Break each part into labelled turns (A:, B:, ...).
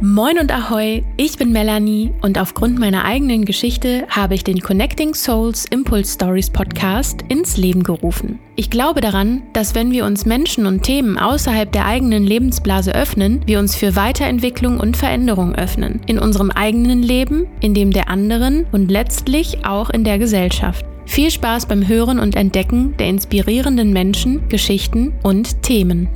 A: Moin und Ahoi, ich bin Melanie und aufgrund meiner eigenen Geschichte habe ich den Connecting Souls Impulse Stories Podcast ins Leben gerufen. Ich glaube daran, dass wenn wir uns Menschen und Themen außerhalb der eigenen Lebensblase öffnen, wir uns für Weiterentwicklung und Veränderung öffnen. In unserem eigenen Leben, in dem der anderen und letztlich auch in der Gesellschaft. Viel Spaß beim Hören und Entdecken der inspirierenden Menschen, Geschichten und Themen.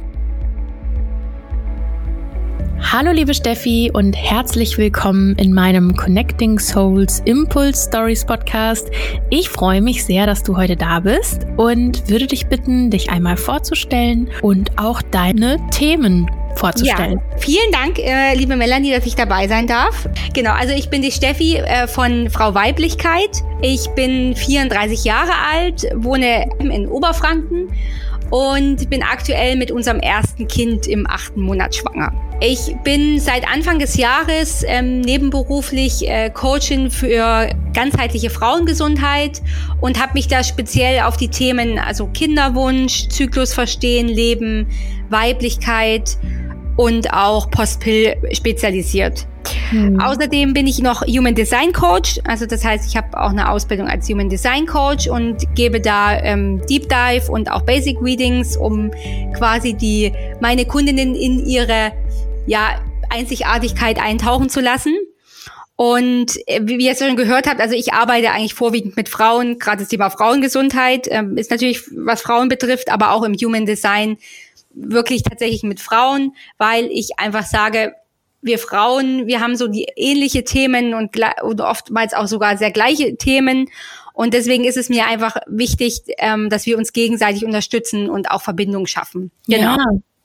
A: Hallo liebe Steffi und herzlich willkommen in meinem Connecting Souls Impulse Stories Podcast. Ich freue mich sehr, dass du heute da bist und würde dich bitten, dich einmal vorzustellen und auch deine Themen vorzustellen.
B: Ja, vielen Dank, äh, liebe Melanie, dass ich dabei sein darf. Genau, also ich bin die Steffi äh, von Frau Weiblichkeit. Ich bin 34 Jahre alt, wohne in Oberfranken und bin aktuell mit unserem ersten Kind im achten Monat schwanger. Ich bin seit Anfang des Jahres ähm, nebenberuflich äh, Coachin für ganzheitliche Frauengesundheit und habe mich da speziell auf die Themen also Kinderwunsch, Zyklus verstehen, Leben, Weiblichkeit und auch Postpill spezialisiert. Hm. Außerdem bin ich noch Human Design Coach, also das heißt, ich habe auch eine Ausbildung als Human Design Coach und gebe da ähm, Deep Dive und auch Basic Readings, um quasi die meine Kundinnen in ihre ja, Einzigartigkeit eintauchen zu lassen. Und äh, wie ihr es schon gehört habt, also ich arbeite eigentlich vorwiegend mit Frauen, gerade das Thema Frauengesundheit ähm, ist natürlich, was Frauen betrifft, aber auch im Human Design wirklich tatsächlich mit Frauen, weil ich einfach sage, wir Frauen, wir haben so die ähnliche Themen und, und oftmals auch sogar sehr gleiche Themen. Und deswegen ist es mir einfach wichtig, ähm, dass wir uns gegenseitig unterstützen und auch Verbindungen schaffen.
A: Genau. Ja.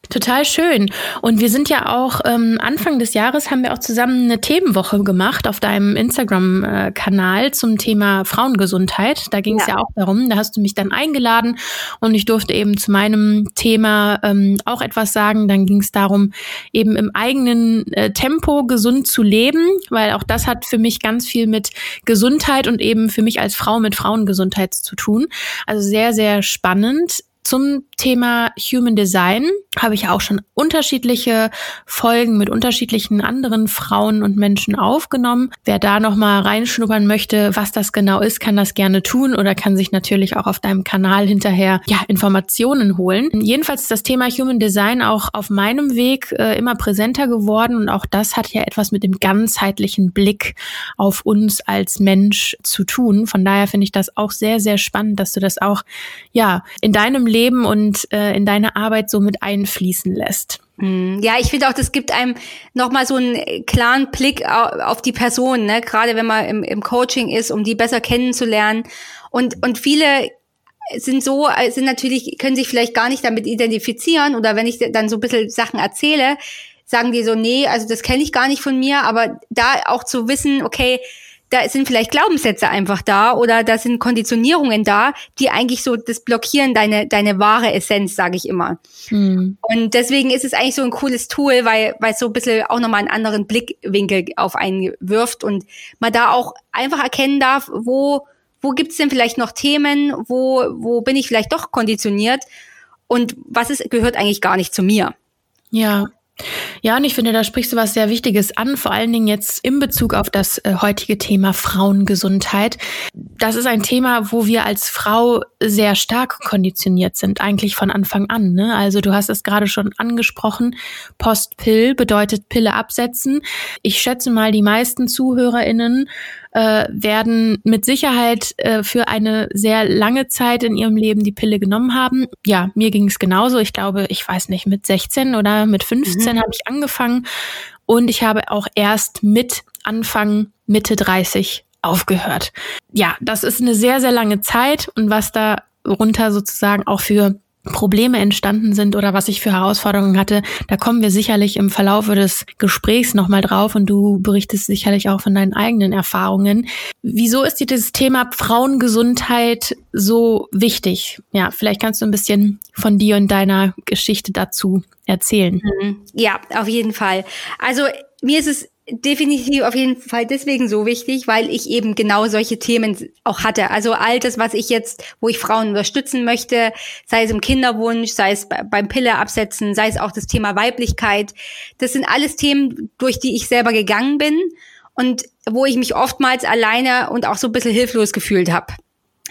A: Total schön. Und wir sind ja auch ähm, Anfang des Jahres haben wir auch zusammen eine Themenwoche gemacht auf deinem Instagram-Kanal zum Thema Frauengesundheit. Da ging es ja. ja. auch darum. Da hast du mich dann eingeladen und ich durfte eben zu meinem Thema ähm, auch etwas sagen. Dann ging es darum, eben im eigenen äh, Tempo gesund zu leben, weil auch das hat für mich ganz viel mit Gesundheit und eben für mich als Frau mit Frauengesundheit zu tun. Also sehr, sehr spannend. Zum Thema Human Design habe ich auch schon unterschiedliche Folgen mit unterschiedlichen anderen Frauen und Menschen aufgenommen. Wer da noch mal reinschnuppern möchte, was das genau ist, kann das gerne tun oder kann sich natürlich auch auf deinem Kanal hinterher ja Informationen holen. Jedenfalls ist das Thema Human Design auch auf meinem Weg äh, immer präsenter geworden und auch das hat ja etwas mit dem ganzheitlichen Blick auf uns als Mensch zu tun. Von daher finde ich das auch sehr sehr spannend, dass du das auch ja in deinem Leben Leben und äh, in deine Arbeit so mit einfließen lässt.
B: Hm, ja, ich finde auch, das gibt einem nochmal so einen klaren Blick auf die Person, ne? gerade wenn man im, im Coaching ist, um die besser kennenzulernen. Und, und viele sind so, sind natürlich, können sich vielleicht gar nicht damit identifizieren oder wenn ich dann so ein bisschen Sachen erzähle, sagen die so, nee, also das kenne ich gar nicht von mir, aber da auch zu wissen, okay, da sind vielleicht Glaubenssätze einfach da oder da sind Konditionierungen da, die eigentlich so das blockieren deine deine wahre Essenz, sage ich immer. Mhm. Und deswegen ist es eigentlich so ein cooles Tool, weil weil es so ein bisschen auch nochmal einen anderen Blickwinkel auf einen wirft und man da auch einfach erkennen darf, wo wo gibt's denn vielleicht noch Themen, wo wo bin ich vielleicht doch konditioniert und was ist gehört eigentlich gar nicht zu mir.
A: Ja. Ja, und ich finde, da sprichst du was sehr Wichtiges an, vor allen Dingen jetzt in Bezug auf das äh, heutige Thema Frauengesundheit. Das ist ein Thema, wo wir als Frau sehr stark konditioniert sind, eigentlich von Anfang an. Ne? Also du hast es gerade schon angesprochen, Postpill bedeutet Pille absetzen. Ich schätze mal, die meisten ZuhörerInnen äh, werden mit Sicherheit äh, für eine sehr lange Zeit in ihrem Leben die Pille genommen haben. Ja, mir ging es genauso. Ich glaube, ich weiß nicht, mit 16 oder mit 15 mhm. habe ich angefangen und ich habe auch erst mit Anfang Mitte 30 aufgehört. Ja, das ist eine sehr, sehr lange Zeit und was da runter sozusagen auch für Probleme entstanden sind oder was ich für Herausforderungen hatte, da kommen wir sicherlich im Verlaufe des Gesprächs nochmal drauf und du berichtest sicherlich auch von deinen eigenen Erfahrungen. Wieso ist dir das Thema Frauengesundheit so wichtig? Ja, vielleicht kannst du ein bisschen von dir und deiner Geschichte dazu erzählen.
B: Mhm. Ja, auf jeden Fall. Also mir ist es definitiv auf jeden Fall deswegen so wichtig, weil ich eben genau solche Themen auch hatte. Also all das, was ich jetzt, wo ich Frauen unterstützen möchte, sei es im Kinderwunsch, sei es beim Pille absetzen, sei es auch das Thema Weiblichkeit. Das sind alles Themen, durch die ich selber gegangen bin und wo ich mich oftmals alleine und auch so ein bisschen hilflos gefühlt habe.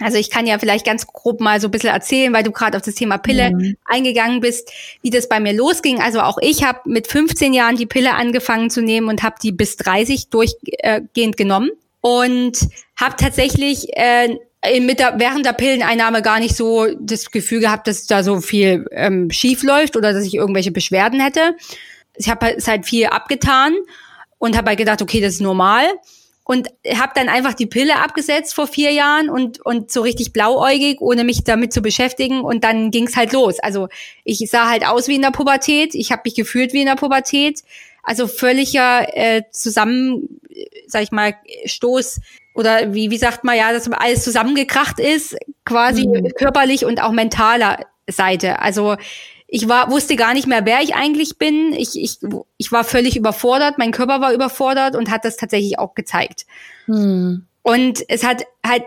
B: Also ich kann ja vielleicht ganz grob mal so ein bisschen erzählen, weil du gerade auf das Thema Pille mhm. eingegangen bist, wie das bei mir losging. Also auch ich habe mit 15 Jahren die Pille angefangen zu nehmen und habe die bis 30 durchgehend genommen und habe tatsächlich äh, mit der, während der Pilleneinnahme gar nicht so das Gefühl gehabt, dass da so viel ähm, schief läuft oder dass ich irgendwelche Beschwerden hätte. Ich habe halt, halt viel abgetan und habe halt gedacht, okay, das ist normal und habe dann einfach die Pille abgesetzt vor vier Jahren und und so richtig blauäugig, ohne mich damit zu beschäftigen und dann ging's halt los. Also ich sah halt aus wie in der Pubertät, ich habe mich gefühlt wie in der Pubertät, also völliger äh, zusammen, sag ich mal, Stoß oder wie wie sagt man ja, dass alles zusammengekracht ist, quasi mhm. körperlich und auch mentaler Seite. Also ich war, wusste gar nicht mehr, wer ich eigentlich bin. Ich, ich, ich war völlig überfordert, mein Körper war überfordert und hat das tatsächlich auch gezeigt. Hm. Und es hat halt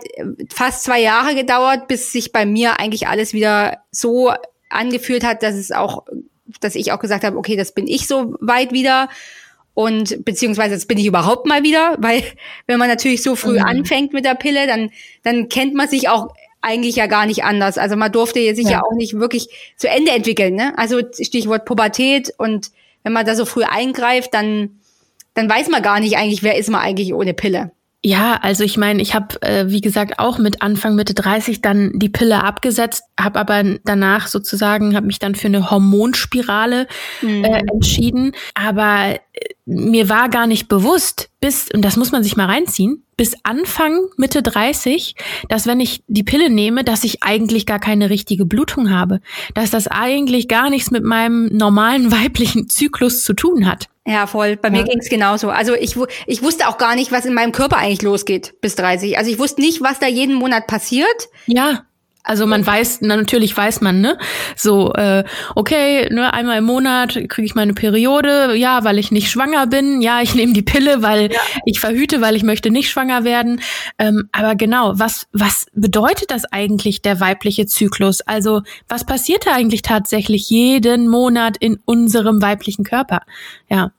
B: fast zwei Jahre gedauert, bis sich bei mir eigentlich alles wieder so angefühlt hat, dass es auch, dass ich auch gesagt habe, okay, das bin ich so weit wieder. Und beziehungsweise jetzt bin ich überhaupt mal wieder, weil wenn man natürlich so früh mhm. anfängt mit der Pille, dann, dann kennt man sich auch eigentlich ja gar nicht anders. Also man durfte sich ja. ja auch nicht wirklich zu Ende entwickeln. Ne? Also Stichwort Pubertät und wenn man da so früh eingreift, dann, dann weiß man gar nicht eigentlich, wer ist man eigentlich ohne Pille.
A: Ja, also ich meine, ich habe, äh, wie gesagt, auch mit Anfang Mitte 30 dann die Pille abgesetzt, habe aber danach sozusagen, habe mich dann für eine Hormonspirale mhm. äh, entschieden. Aber mir war gar nicht bewusst, bis, und das muss man sich mal reinziehen, bis Anfang Mitte 30, dass wenn ich die Pille nehme, dass ich eigentlich gar keine richtige Blutung habe. Dass das eigentlich gar nichts mit meinem normalen weiblichen Zyklus zu tun hat.
B: Ja, voll. Bei ja. mir ging's genauso. Also ich, ich wusste auch gar nicht, was in meinem Körper eigentlich losgeht bis 30. Also ich wusste nicht, was da jeden Monat passiert.
A: Ja. Also man weiß, na, natürlich weiß man, ne? So, äh, okay, ne, einmal im Monat kriege ich meine Periode, ja, weil ich nicht schwanger bin, ja, ich nehme die Pille, weil ja. ich verhüte, weil ich möchte nicht schwanger werden. Ähm, aber genau, was, was bedeutet das eigentlich, der weibliche Zyklus? Also, was passiert da eigentlich tatsächlich jeden Monat in unserem weiblichen Körper? Ja.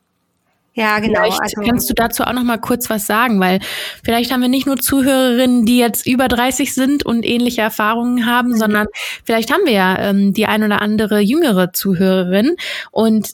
B: Ja, genau.
A: Vielleicht also, kannst du dazu auch noch mal kurz was sagen, weil vielleicht haben wir nicht nur Zuhörerinnen, die jetzt über 30 sind und ähnliche Erfahrungen haben, mhm. sondern vielleicht haben wir ja ähm, die ein oder andere jüngere Zuhörerin und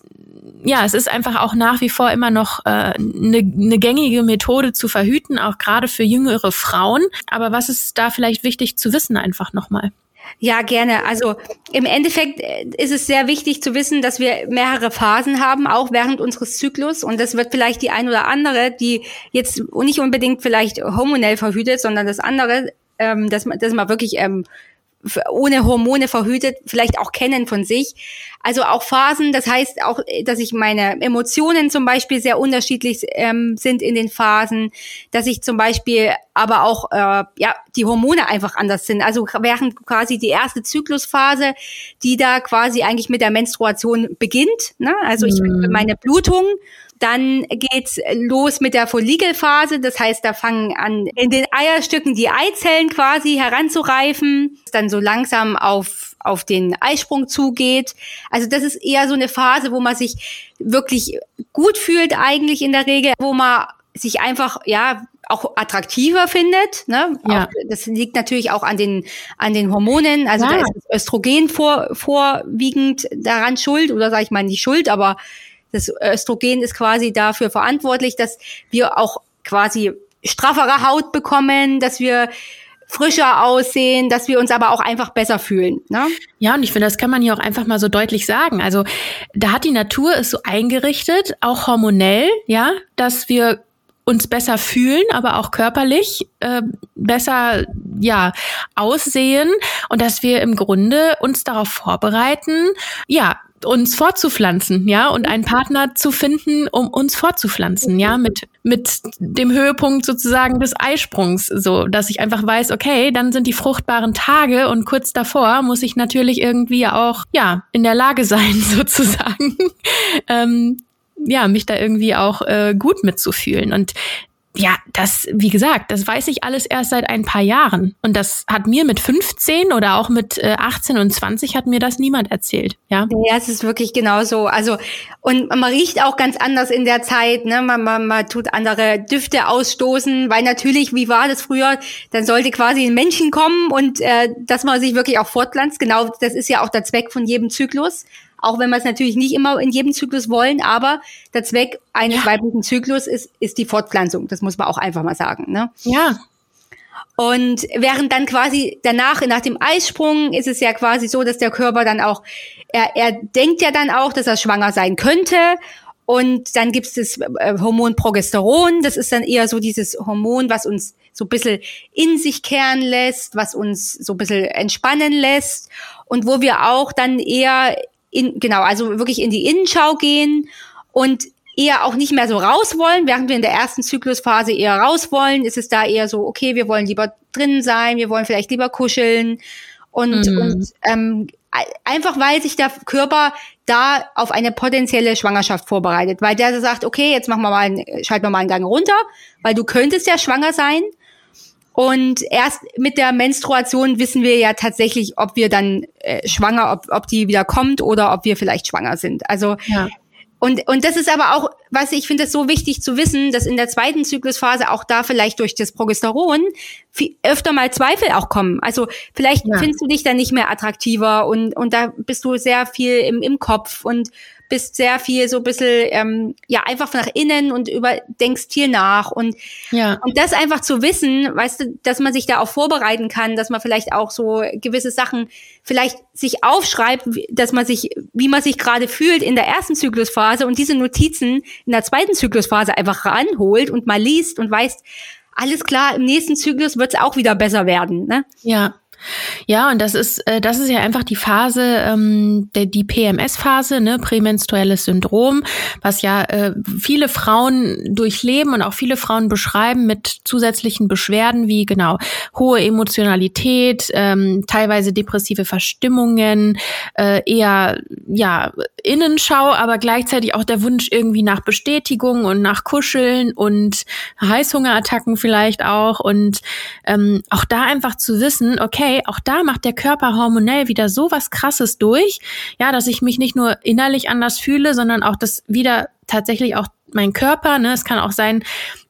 A: ja, es ist einfach auch nach wie vor immer noch eine äh, ne, ne gängige Methode zu verhüten, auch gerade für jüngere Frauen. Aber was ist da vielleicht wichtig zu wissen einfach nochmal?
B: Ja, gerne. Also im Endeffekt äh, ist es sehr wichtig zu wissen, dass wir mehrere Phasen haben, auch während unseres Zyklus. Und das wird vielleicht die ein oder andere, die jetzt nicht unbedingt vielleicht hormonell verhütet, sondern das andere, ähm, dass, man, dass man wirklich ähm, ohne Hormone verhütet, vielleicht auch kennen von sich. Also auch Phasen, das heißt auch, dass ich meine Emotionen zum Beispiel sehr unterschiedlich ähm, sind in den Phasen, dass ich zum Beispiel aber auch äh, ja die Hormone einfach anders sind. Also während quasi die erste Zyklusphase, die da quasi eigentlich mit der Menstruation beginnt. Ne? Also ich mhm. meine Blutung dann geht's los mit der Follikelphase. Das heißt, da fangen an, in den Eierstücken die Eizellen quasi heranzureifen, dann so langsam auf, auf den Eisprung zugeht. Also das ist eher so eine Phase, wo man sich wirklich gut fühlt eigentlich in der Regel, wo man sich einfach, ja, auch attraktiver findet. Ne? Ja. Auch, das liegt natürlich auch an den, an den Hormonen. Also ja. da ist Östrogen vor, vorwiegend daran schuld, oder sage ich mal nicht schuld, aber das Östrogen ist quasi dafür verantwortlich, dass wir auch quasi straffere Haut bekommen, dass wir frischer aussehen, dass wir uns aber auch einfach besser fühlen. Ne?
A: Ja, und ich finde, das kann man hier auch einfach mal so deutlich sagen. Also da hat die Natur es so eingerichtet, auch hormonell, ja, dass wir uns besser fühlen, aber auch körperlich äh, besser ja aussehen und dass wir im Grunde uns darauf vorbereiten, ja uns fortzupflanzen, ja, und einen Partner zu finden, um uns fortzupflanzen, ja, mit, mit dem Höhepunkt sozusagen des Eisprungs, so, dass ich einfach weiß, okay, dann sind die fruchtbaren Tage und kurz davor muss ich natürlich irgendwie auch, ja, in der Lage sein, sozusagen, ähm, ja, mich da irgendwie auch äh, gut mitzufühlen. Und ja, das, wie gesagt, das weiß ich alles erst seit ein paar Jahren. Und das hat mir mit 15 oder auch mit äh, 18 und 20 hat mir das niemand erzählt. Ja,
B: ja es ist wirklich genau so. Also, und man riecht auch ganz anders in der Zeit. Ne? Man, man, man tut andere Düfte ausstoßen, weil natürlich, wie war das früher? Dann sollte quasi ein Männchen kommen und äh, dass man sich wirklich auch fortpflanzt. Genau, das ist ja auch der Zweck von jedem Zyklus. Auch wenn wir es natürlich nicht immer in jedem Zyklus wollen, aber der Zweck eines ja. weiblichen Zyklus ist, ist die Fortpflanzung. Das muss man auch einfach mal sagen. Ne?
A: Ja.
B: Und während dann quasi danach, nach dem Eisprung, ist es ja quasi so, dass der Körper dann auch, er, er denkt ja dann auch, dass er schwanger sein könnte. Und dann gibt es das äh, Hormon Progesteron. Das ist dann eher so dieses Hormon, was uns so ein bisschen in sich kehren lässt, was uns so ein bisschen entspannen lässt und wo wir auch dann eher in, genau, also wirklich in die Innenschau gehen und eher auch nicht mehr so raus wollen, während wir in der ersten Zyklusphase eher raus wollen, ist es da eher so, okay, wir wollen lieber drin sein, wir wollen vielleicht lieber kuscheln. Und, mhm. und ähm, einfach weil sich der Körper da auf eine potenzielle Schwangerschaft vorbereitet, weil der sagt, okay, jetzt machen wir mal, einen, schalten wir mal einen Gang runter, weil du könntest ja schwanger sein und erst mit der Menstruation wissen wir ja tatsächlich, ob wir dann äh, schwanger, ob, ob die wieder kommt oder ob wir vielleicht schwanger sind. Also ja. Und, und das ist aber auch, was ich finde es so wichtig zu wissen, dass in der zweiten Zyklusphase auch da vielleicht durch das Progesteron viel, öfter mal Zweifel auch kommen. Also vielleicht ja. findest du dich dann nicht mehr attraktiver und, und da bist du sehr viel im, im Kopf und bist sehr viel so ein bisschen, ähm, ja, einfach nach innen und über denkst viel nach. Und, ja. und das einfach zu wissen, weißt du, dass man sich da auch vorbereiten kann, dass man vielleicht auch so gewisse Sachen vielleicht sich aufschreibt, dass man sich, wie man sich gerade fühlt in der ersten Zyklusphase und diese Notizen in der zweiten Zyklusphase einfach ranholt und mal liest und weißt, alles klar, im nächsten Zyklus wird es auch wieder besser werden. Ne?
A: Ja. Ja, und das ist, äh, das ist ja einfach die Phase, ähm, der, die PMS-Phase, ne, prämenstruelles Syndrom, was ja äh, viele Frauen durchleben und auch viele Frauen beschreiben mit zusätzlichen Beschwerden wie genau hohe Emotionalität, ähm, teilweise depressive Verstimmungen, äh, eher ja Innenschau, aber gleichzeitig auch der Wunsch irgendwie nach Bestätigung und nach Kuscheln und Heißhungerattacken vielleicht auch. Und ähm, auch da einfach zu wissen, okay okay, auch da macht der Körper hormonell wieder so was krasses durch, ja, dass ich mich nicht nur innerlich anders fühle, sondern auch das wieder tatsächlich auch mein Körper, ne, es kann auch sein,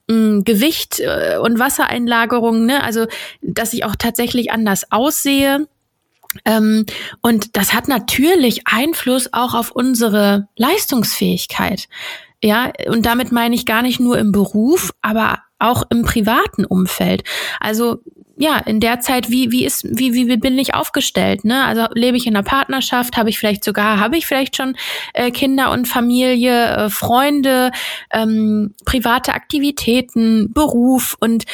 A: mh, Gewicht äh, und Wassereinlagerung, ne, also dass ich auch tatsächlich anders aussehe. Ähm, und das hat natürlich Einfluss auch auf unsere Leistungsfähigkeit. Ja, und damit meine ich gar nicht nur im Beruf, aber auch im privaten Umfeld. Also ja, in der Zeit, wie, wie ist, wie, wie bin ich aufgestellt? Ne? Also lebe ich in einer Partnerschaft, habe ich vielleicht sogar, habe ich vielleicht schon äh, Kinder und Familie, äh, Freunde, ähm, private Aktivitäten, Beruf und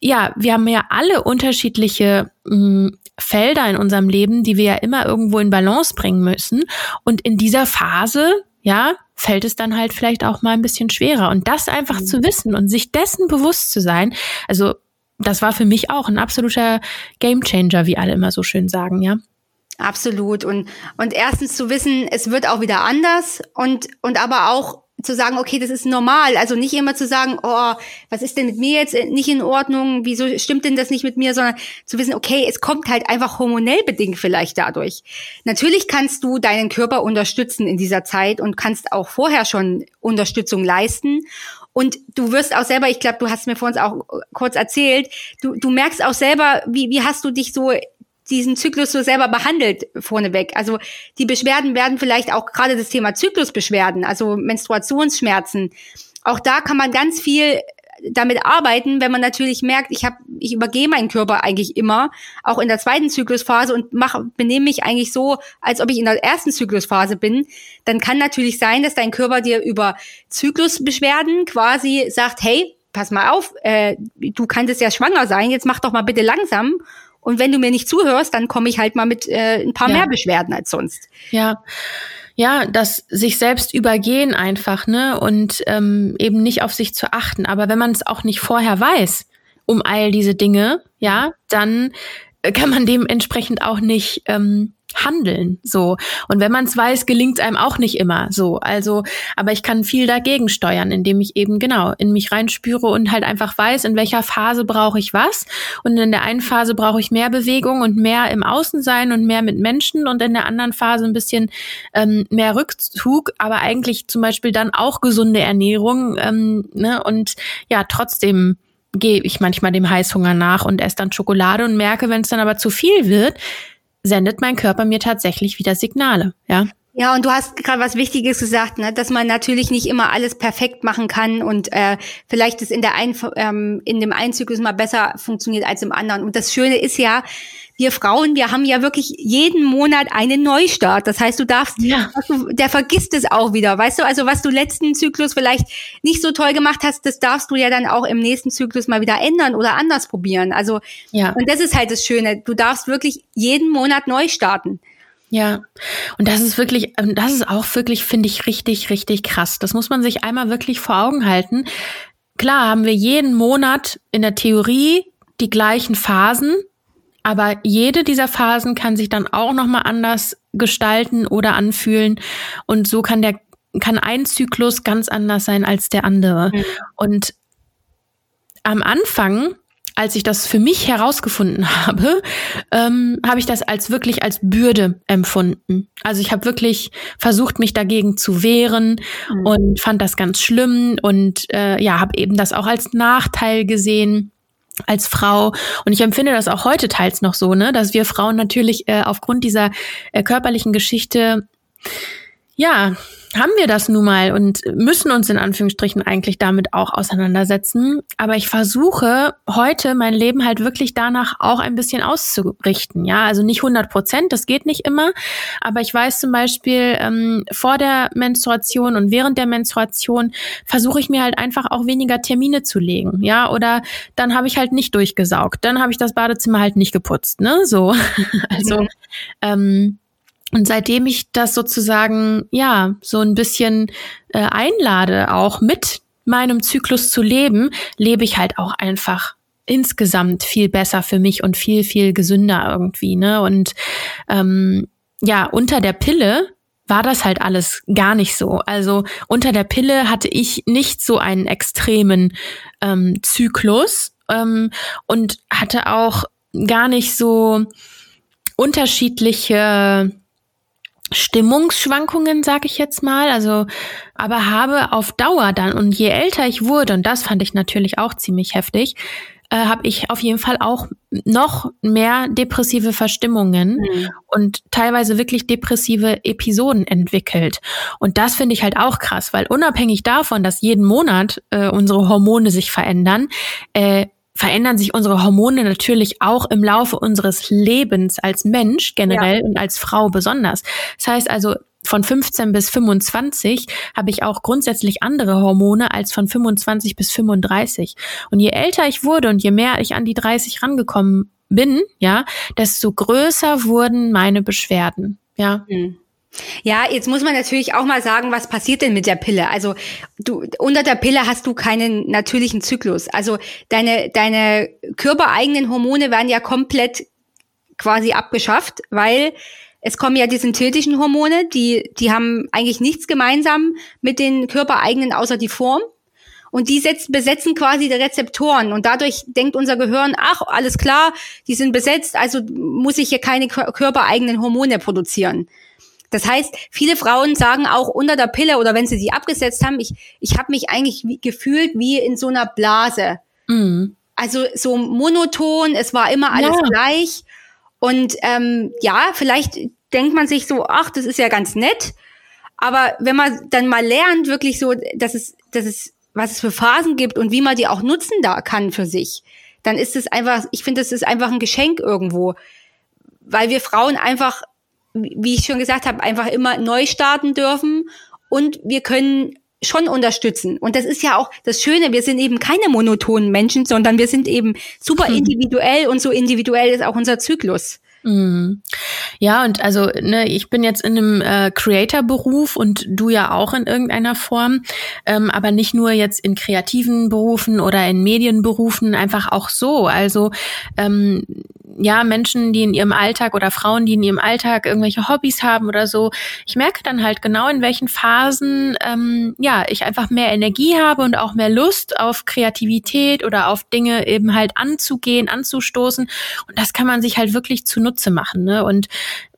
A: ja, wir haben ja alle unterschiedliche mh, hm, Felder in unserem Leben, die wir ja immer irgendwo in Balance bringen müssen. Und in dieser Phase, ja, fällt es dann halt vielleicht auch mal ein bisschen schwerer. Und das einfach mhm. zu wissen und sich dessen bewusst zu sein, also das war für mich auch ein absoluter Gamechanger, wie alle immer so schön sagen, ja.
B: Absolut. Und, und erstens zu wissen, es wird auch wieder anders und, und aber auch zu sagen, okay, das ist normal. Also nicht immer zu sagen, oh, was ist denn mit mir jetzt nicht in Ordnung? Wieso stimmt denn das nicht mit mir? Sondern zu wissen, okay, es kommt halt einfach hormonell bedingt vielleicht dadurch. Natürlich kannst du deinen Körper unterstützen in dieser Zeit und kannst auch vorher schon Unterstützung leisten. Und du wirst auch selber, ich glaube, du hast mir vor uns auch kurz erzählt, du, du merkst auch selber, wie, wie hast du dich so diesen Zyklus so selber behandelt vorneweg. Also die Beschwerden werden vielleicht auch gerade das Thema Zyklusbeschwerden, also Menstruationsschmerzen. Auch da kann man ganz viel damit arbeiten, wenn man natürlich merkt, ich habe, ich übergehe meinen Körper eigentlich immer, auch in der zweiten Zyklusphase und mache, benehme mich eigentlich so, als ob ich in der ersten Zyklusphase bin, dann kann natürlich sein, dass dein Körper dir über Zyklusbeschwerden quasi sagt, hey, pass mal auf, äh, du könntest ja schwanger sein, jetzt mach doch mal bitte langsam. Und wenn du mir nicht zuhörst, dann komme ich halt mal mit äh, ein paar ja. mehr Beschwerden als sonst.
A: Ja ja, das sich selbst übergehen einfach, ne? Und ähm, eben nicht auf sich zu achten. Aber wenn man es auch nicht vorher weiß, um all diese Dinge, ja, dann kann man dementsprechend auch nicht ähm, handeln. So. Und wenn man es weiß, gelingt einem auch nicht immer so. Also, aber ich kann viel dagegen steuern, indem ich eben genau in mich reinspüre und halt einfach weiß, in welcher Phase brauche ich was. Und in der einen Phase brauche ich mehr Bewegung und mehr im Außen sein und mehr mit Menschen und in der anderen Phase ein bisschen ähm, mehr Rückzug, aber eigentlich zum Beispiel dann auch gesunde Ernährung. Ähm, ne? Und ja, trotzdem gehe ich manchmal dem Heißhunger nach und esse dann Schokolade und merke, wenn es dann aber zu viel wird, sendet mein Körper mir tatsächlich wieder Signale, ja.
B: Ja, und du hast gerade was Wichtiges gesagt, ne? dass man natürlich nicht immer alles perfekt machen kann und äh, vielleicht es in der ein, ähm, in dem einen Zyklus mal besser funktioniert als im anderen. Und das Schöne ist ja, wir Frauen, wir haben ja wirklich jeden Monat einen Neustart. Das heißt, du darfst, ja. der vergisst es auch wieder. Weißt du, also was du letzten Zyklus vielleicht nicht so toll gemacht hast, das darfst du ja dann auch im nächsten Zyklus mal wieder ändern oder anders probieren. Also, ja. und das ist halt das Schöne. Du darfst wirklich jeden Monat neu starten.
A: Ja, und das ist wirklich, das ist auch wirklich, finde ich, richtig, richtig krass. Das muss man sich einmal wirklich vor Augen halten. Klar haben wir jeden Monat in der Theorie die gleichen Phasen, aber jede dieser Phasen kann sich dann auch nochmal anders gestalten oder anfühlen. Und so kann der, kann ein Zyklus ganz anders sein als der andere. Mhm. Und am Anfang, als ich das für mich herausgefunden habe, ähm, habe ich das als wirklich als Bürde empfunden. Also ich habe wirklich versucht, mich dagegen zu wehren mhm. und fand das ganz schlimm und äh, ja, habe eben das auch als Nachteil gesehen als Frau. Und ich empfinde das auch heute teils noch so, ne, dass wir Frauen natürlich äh, aufgrund dieser äh, körperlichen Geschichte ja, haben wir das nun mal und müssen uns in Anführungsstrichen eigentlich damit auch auseinandersetzen. Aber ich versuche heute mein Leben halt wirklich danach auch ein bisschen auszurichten. Ja, also nicht 100 Prozent, das geht nicht immer. Aber ich weiß zum Beispiel, ähm, vor der Menstruation und während der Menstruation versuche ich mir halt einfach auch weniger Termine zu legen. Ja, oder dann habe ich halt nicht durchgesaugt. Dann habe ich das Badezimmer halt nicht geputzt. Ne, so. also, ähm, und seitdem ich das sozusagen, ja, so ein bisschen äh, einlade, auch mit meinem Zyklus zu leben, lebe ich halt auch einfach insgesamt viel besser für mich und viel, viel gesünder irgendwie, ne? Und ähm, ja, unter der Pille war das halt alles gar nicht so. Also unter der Pille hatte ich nicht so einen extremen ähm, Zyklus ähm, und hatte auch gar nicht so unterschiedliche Stimmungsschwankungen, sag ich jetzt mal. Also, aber habe auf Dauer dann und je älter ich wurde, und das fand ich natürlich auch ziemlich heftig, äh, habe ich auf jeden Fall auch noch mehr depressive Verstimmungen mhm. und teilweise wirklich depressive Episoden entwickelt. Und das finde ich halt auch krass, weil unabhängig davon, dass jeden Monat äh, unsere Hormone sich verändern, äh, verändern sich unsere Hormone natürlich auch im Laufe unseres Lebens als Mensch generell ja. und als Frau besonders. Das heißt also, von 15 bis 25 habe ich auch grundsätzlich andere Hormone als von 25 bis 35. Und je älter ich wurde und je mehr ich an die 30 rangekommen bin, ja, desto größer wurden meine Beschwerden. Ja. Mhm.
B: Ja, jetzt muss man natürlich auch mal sagen, was passiert denn mit der Pille? Also du unter der Pille hast du keinen natürlichen Zyklus. Also deine deine körpereigenen Hormone werden ja komplett quasi abgeschafft, weil es kommen ja die synthetischen Hormone, die die haben eigentlich nichts gemeinsam mit den körpereigenen außer die Form. Und die setzt, besetzen quasi die Rezeptoren. Und dadurch denkt unser Gehirn, ach, alles klar, die sind besetzt, also muss ich hier keine körpereigenen Hormone produzieren. Das heißt, viele Frauen sagen auch unter der Pille oder wenn sie sie abgesetzt haben, ich, ich habe mich eigentlich wie, gefühlt wie in so einer Blase. Mhm. Also so monoton, es war immer alles ja. gleich. Und ähm, ja, vielleicht denkt man sich so, ach, das ist ja ganz nett. Aber wenn man dann mal lernt, wirklich so, dass es, dass es, was es für Phasen gibt und wie man die auch nutzen da kann für sich, dann ist es einfach, ich finde, das ist einfach ein Geschenk irgendwo. Weil wir Frauen einfach wie ich schon gesagt habe, einfach immer neu starten dürfen und wir können schon unterstützen. Und das ist ja auch das Schöne, wir sind eben keine monotonen Menschen, sondern wir sind eben super hm. individuell und so individuell ist auch unser Zyklus.
A: Mhm. Ja, und also, ne, ich bin jetzt in einem äh, Creator-Beruf und du ja auch in irgendeiner Form, ähm, aber nicht nur jetzt in kreativen Berufen oder in Medienberufen, einfach auch so. Also ähm, ja, Menschen, die in ihrem Alltag oder Frauen, die in ihrem Alltag irgendwelche Hobbys haben oder so, ich merke dann halt genau, in welchen Phasen ähm, ja ich einfach mehr Energie habe und auch mehr Lust auf Kreativität oder auf Dinge eben halt anzugehen, anzustoßen. Und das kann man sich halt wirklich zunutze machen. Ne? Und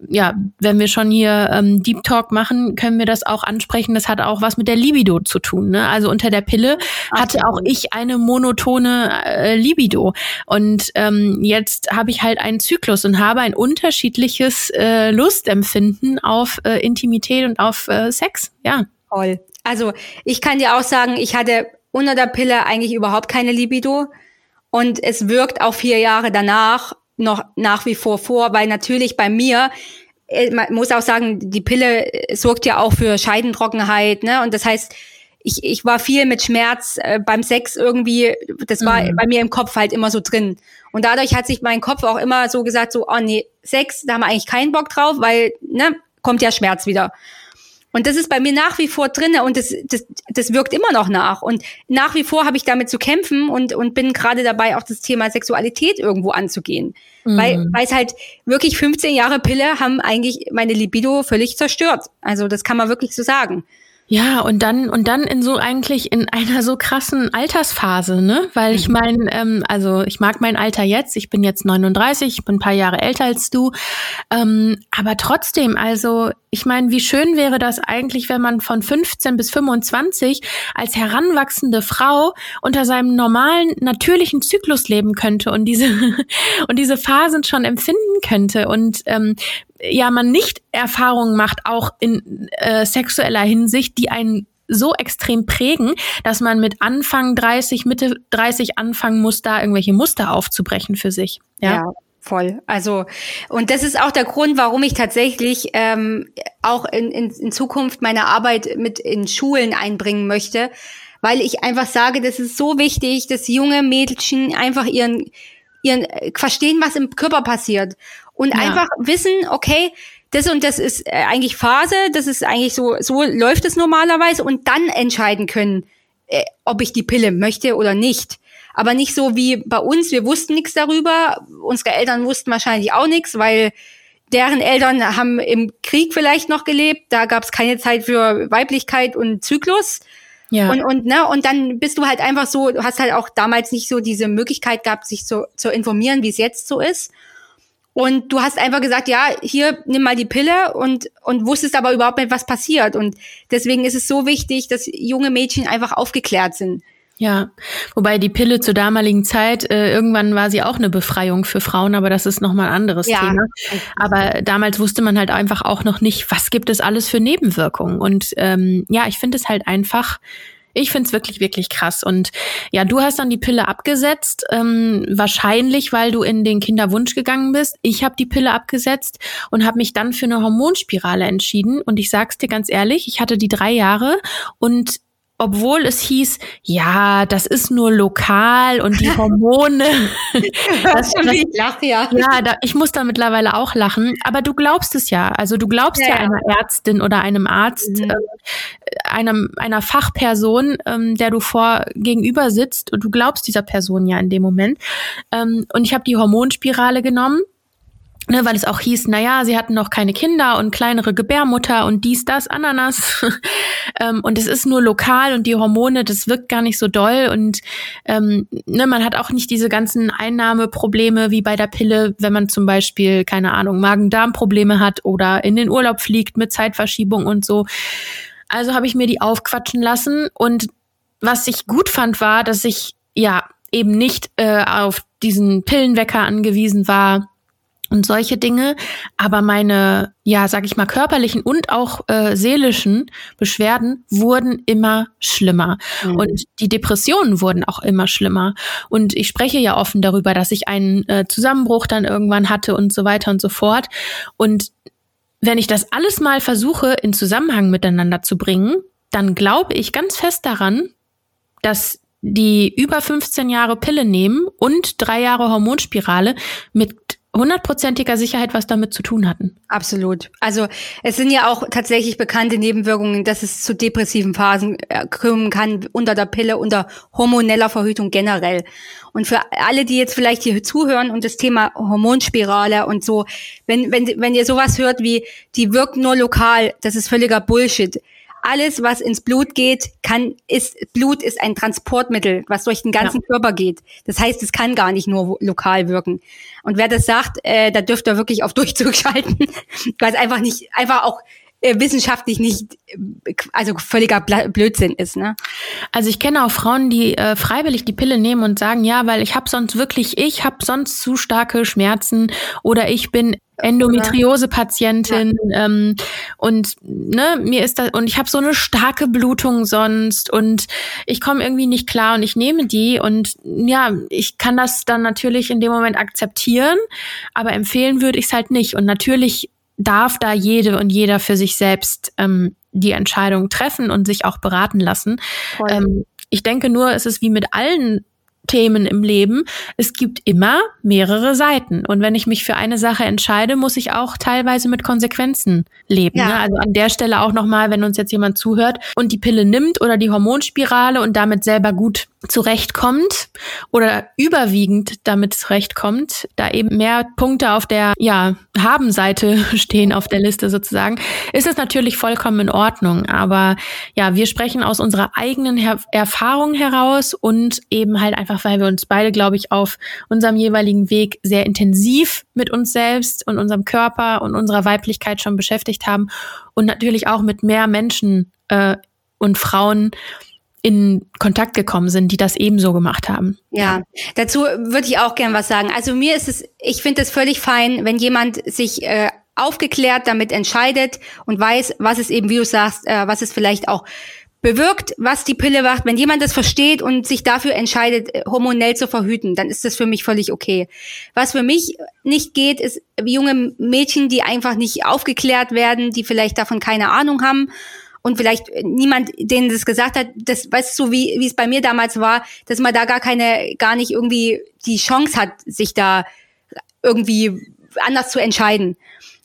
A: ja, wenn wir schon hier ähm, Deep Talk machen, können wir das auch ansprechen. Das hat auch was mit der Libido zu tun. Ne? Also unter der Pille hatte auch ich eine monotone äh, Libido. Und ähm, jetzt habe ich halt einen Zyklus und habe ein unterschiedliches äh, Lustempfinden auf äh, Intimität und auf äh, Sex. Ja.
B: Toll. Also ich kann dir auch sagen, ich hatte unter der Pille eigentlich überhaupt keine Libido. Und es wirkt auch vier Jahre danach noch nach wie vor vor, weil natürlich bei mir äh, man muss auch sagen, die Pille sorgt ja auch für Scheidentrockenheit, ne? Und das heißt, ich, ich war viel mit Schmerz äh, beim Sex irgendwie, das war mhm. bei mir im Kopf halt immer so drin. Und dadurch hat sich mein Kopf auch immer so gesagt, so, oh nee, Sex, da haben wir eigentlich keinen Bock drauf, weil, ne, kommt ja Schmerz wieder. Und das ist bei mir nach wie vor drinne und das, das, das wirkt immer noch nach. Und nach wie vor habe ich damit zu kämpfen und, und bin gerade dabei, auch das Thema Sexualität irgendwo anzugehen. Mhm. Weil, weil es halt wirklich 15 Jahre Pille haben eigentlich meine Libido völlig zerstört. Also das kann man wirklich so sagen.
A: Ja, und dann und dann in so eigentlich in einer so krassen Altersphase, ne? Weil ich mhm. meine, ähm, also ich mag mein Alter jetzt, ich bin jetzt 39, ich bin ein paar Jahre älter als du, ähm, aber trotzdem, also ich meine, wie schön wäre das eigentlich, wenn man von 15 bis 25 als heranwachsende Frau unter seinem normalen, natürlichen Zyklus leben könnte und diese und diese Phasen schon empfinden könnte und ähm, ja man nicht Erfahrungen macht, auch in äh, sexueller Hinsicht, die einen so extrem prägen, dass man mit Anfang 30, Mitte 30 anfangen muss, da irgendwelche Muster aufzubrechen für sich. Ja. ja.
B: Voll. Also, und das ist auch der Grund, warum ich tatsächlich ähm, auch in, in, in Zukunft meine Arbeit mit in Schulen einbringen möchte, weil ich einfach sage, das ist so wichtig, dass junge Mädchen einfach ihren, ihren verstehen, was im Körper passiert und ja. einfach wissen, okay, das und das ist äh, eigentlich Phase, das ist eigentlich so, so läuft es normalerweise und dann entscheiden können, äh, ob ich die Pille möchte oder nicht. Aber nicht so wie bei uns, wir wussten nichts darüber, unsere Eltern wussten wahrscheinlich auch nichts, weil deren Eltern haben im Krieg vielleicht noch gelebt, da gab es keine Zeit für Weiblichkeit und Zyklus. Ja. Und, und, ne, und dann bist du halt einfach so, du hast halt auch damals nicht so diese Möglichkeit gehabt, sich so zu informieren, wie es jetzt so ist. Und du hast einfach gesagt, ja, hier nimm mal die Pille und, und wusstest aber überhaupt nicht, was passiert. Und deswegen ist es so wichtig, dass junge Mädchen einfach aufgeklärt sind.
A: Ja, wobei die Pille zur damaligen Zeit, äh, irgendwann war sie auch eine Befreiung für Frauen, aber das ist nochmal ein anderes ja. Thema. Aber damals wusste man halt einfach auch noch nicht, was gibt es alles für Nebenwirkungen. Und ähm, ja, ich finde es halt einfach ich find's wirklich, wirklich krass. Und ja, du hast dann die Pille abgesetzt, ähm, wahrscheinlich, weil du in den Kinderwunsch gegangen bist. Ich habe die Pille abgesetzt und habe mich dann für eine Hormonspirale entschieden. Und ich sag's dir ganz ehrlich, ich hatte die drei Jahre und obwohl es hieß, ja, das ist nur lokal und die Hormone.
B: das, das, ich lache ja.
A: Ja, da, ich muss da mittlerweile auch lachen. Aber du glaubst es ja. Also du glaubst ja, ja einer Ärztin oder einem Arzt, mhm. äh, einem, einer Fachperson, ähm, der du vor gegenüber sitzt und du glaubst dieser Person ja in dem Moment. Ähm, und ich habe die Hormonspirale genommen ne, weil es auch hieß, na ja, sie hatten noch keine Kinder und kleinere Gebärmutter und dies, das, Ananas. ähm, und es ist nur lokal und die Hormone, das wirkt gar nicht so doll. Und ähm, ne, man hat auch nicht diese ganzen Einnahmeprobleme wie bei der Pille, wenn man zum Beispiel, keine Ahnung, Magen-Darm-Probleme hat oder in den Urlaub fliegt mit Zeitverschiebung und so. Also habe ich mir die aufquatschen lassen. Und was ich gut fand, war, dass ich ja eben nicht äh, auf diesen Pillenwecker angewiesen war und solche Dinge. Aber meine, ja, sag ich mal, körperlichen und auch äh, seelischen Beschwerden wurden immer schlimmer. Mhm. Und die Depressionen wurden auch immer schlimmer. Und ich spreche ja offen darüber, dass ich einen äh, Zusammenbruch dann irgendwann hatte und so weiter und so fort. Und wenn ich das alles mal versuche, in Zusammenhang miteinander zu bringen, dann glaube ich ganz fest daran, dass die über 15 Jahre Pille nehmen und drei Jahre Hormonspirale mit hundertprozentiger Sicherheit was damit zu tun hatten.
B: Absolut. Also es sind ja auch tatsächlich bekannte Nebenwirkungen, dass es zu depressiven Phasen äh, kommen kann unter der Pille, unter hormoneller Verhütung generell. Und für alle, die jetzt vielleicht hier zuhören und das Thema Hormonspirale und so, wenn, wenn, wenn ihr sowas hört wie, die wirkt nur lokal, das ist völliger Bullshit alles, was ins Blut geht, kann, ist, Blut ist ein Transportmittel, was durch den ganzen ja. Körper geht. Das heißt, es kann gar nicht nur lokal wirken. Und wer das sagt, äh, da dürft ihr wirklich auf Durchzug schalten, weil es einfach nicht, einfach auch äh, wissenschaftlich nicht, äh, also völliger Blödsinn ist. Ne?
A: Also ich kenne auch Frauen, die äh, freiwillig die Pille nehmen und sagen, ja, weil ich habe sonst wirklich, ich habe sonst zu starke Schmerzen oder ich bin Endometriose-Patientin ja. ähm, und ne, mir ist das und ich habe so eine starke Blutung sonst und ich komme irgendwie nicht klar und ich nehme die und ja, ich kann das dann natürlich in dem Moment akzeptieren, aber empfehlen würde ich es halt nicht und natürlich darf da jede und jeder für sich selbst ähm, die Entscheidung treffen und sich auch beraten lassen. Ähm, ich denke nur, es ist wie mit allen Themen im Leben. Es gibt immer mehrere Seiten. Und wenn ich mich für eine Sache entscheide, muss ich auch teilweise mit Konsequenzen leben. Ja. Ne? Also an der Stelle auch nochmal, wenn uns jetzt jemand zuhört und die Pille nimmt oder die Hormonspirale und damit selber gut zurechtkommt oder überwiegend damit zurechtkommt, da eben mehr Punkte auf der ja, Haben-Seite stehen auf der Liste sozusagen, ist es natürlich vollkommen in Ordnung. Aber ja, wir sprechen aus unserer eigenen Her Erfahrung heraus und eben halt einfach einfach weil wir uns beide, glaube ich, auf unserem jeweiligen Weg sehr intensiv mit uns selbst und unserem Körper und unserer Weiblichkeit schon beschäftigt haben und natürlich auch mit mehr Menschen äh, und Frauen in Kontakt gekommen sind, die das ebenso gemacht haben.
B: Ja, dazu würde ich auch gern was sagen. Also mir ist es, ich finde es völlig fein, wenn jemand sich äh, aufgeklärt damit entscheidet und weiß, was es eben, wie du sagst, äh, was es vielleicht auch bewirkt, was die Pille macht. Wenn jemand das versteht und sich dafür entscheidet, äh, hormonell zu verhüten, dann ist das für mich völlig okay. Was für mich nicht geht, ist junge Mädchen, die einfach nicht aufgeklärt werden, die vielleicht davon keine Ahnung haben und vielleicht niemand denen das gesagt hat, das weißt du, wie, wie es bei mir damals war, dass man da gar keine, gar nicht irgendwie die Chance hat, sich da irgendwie anders zu entscheiden.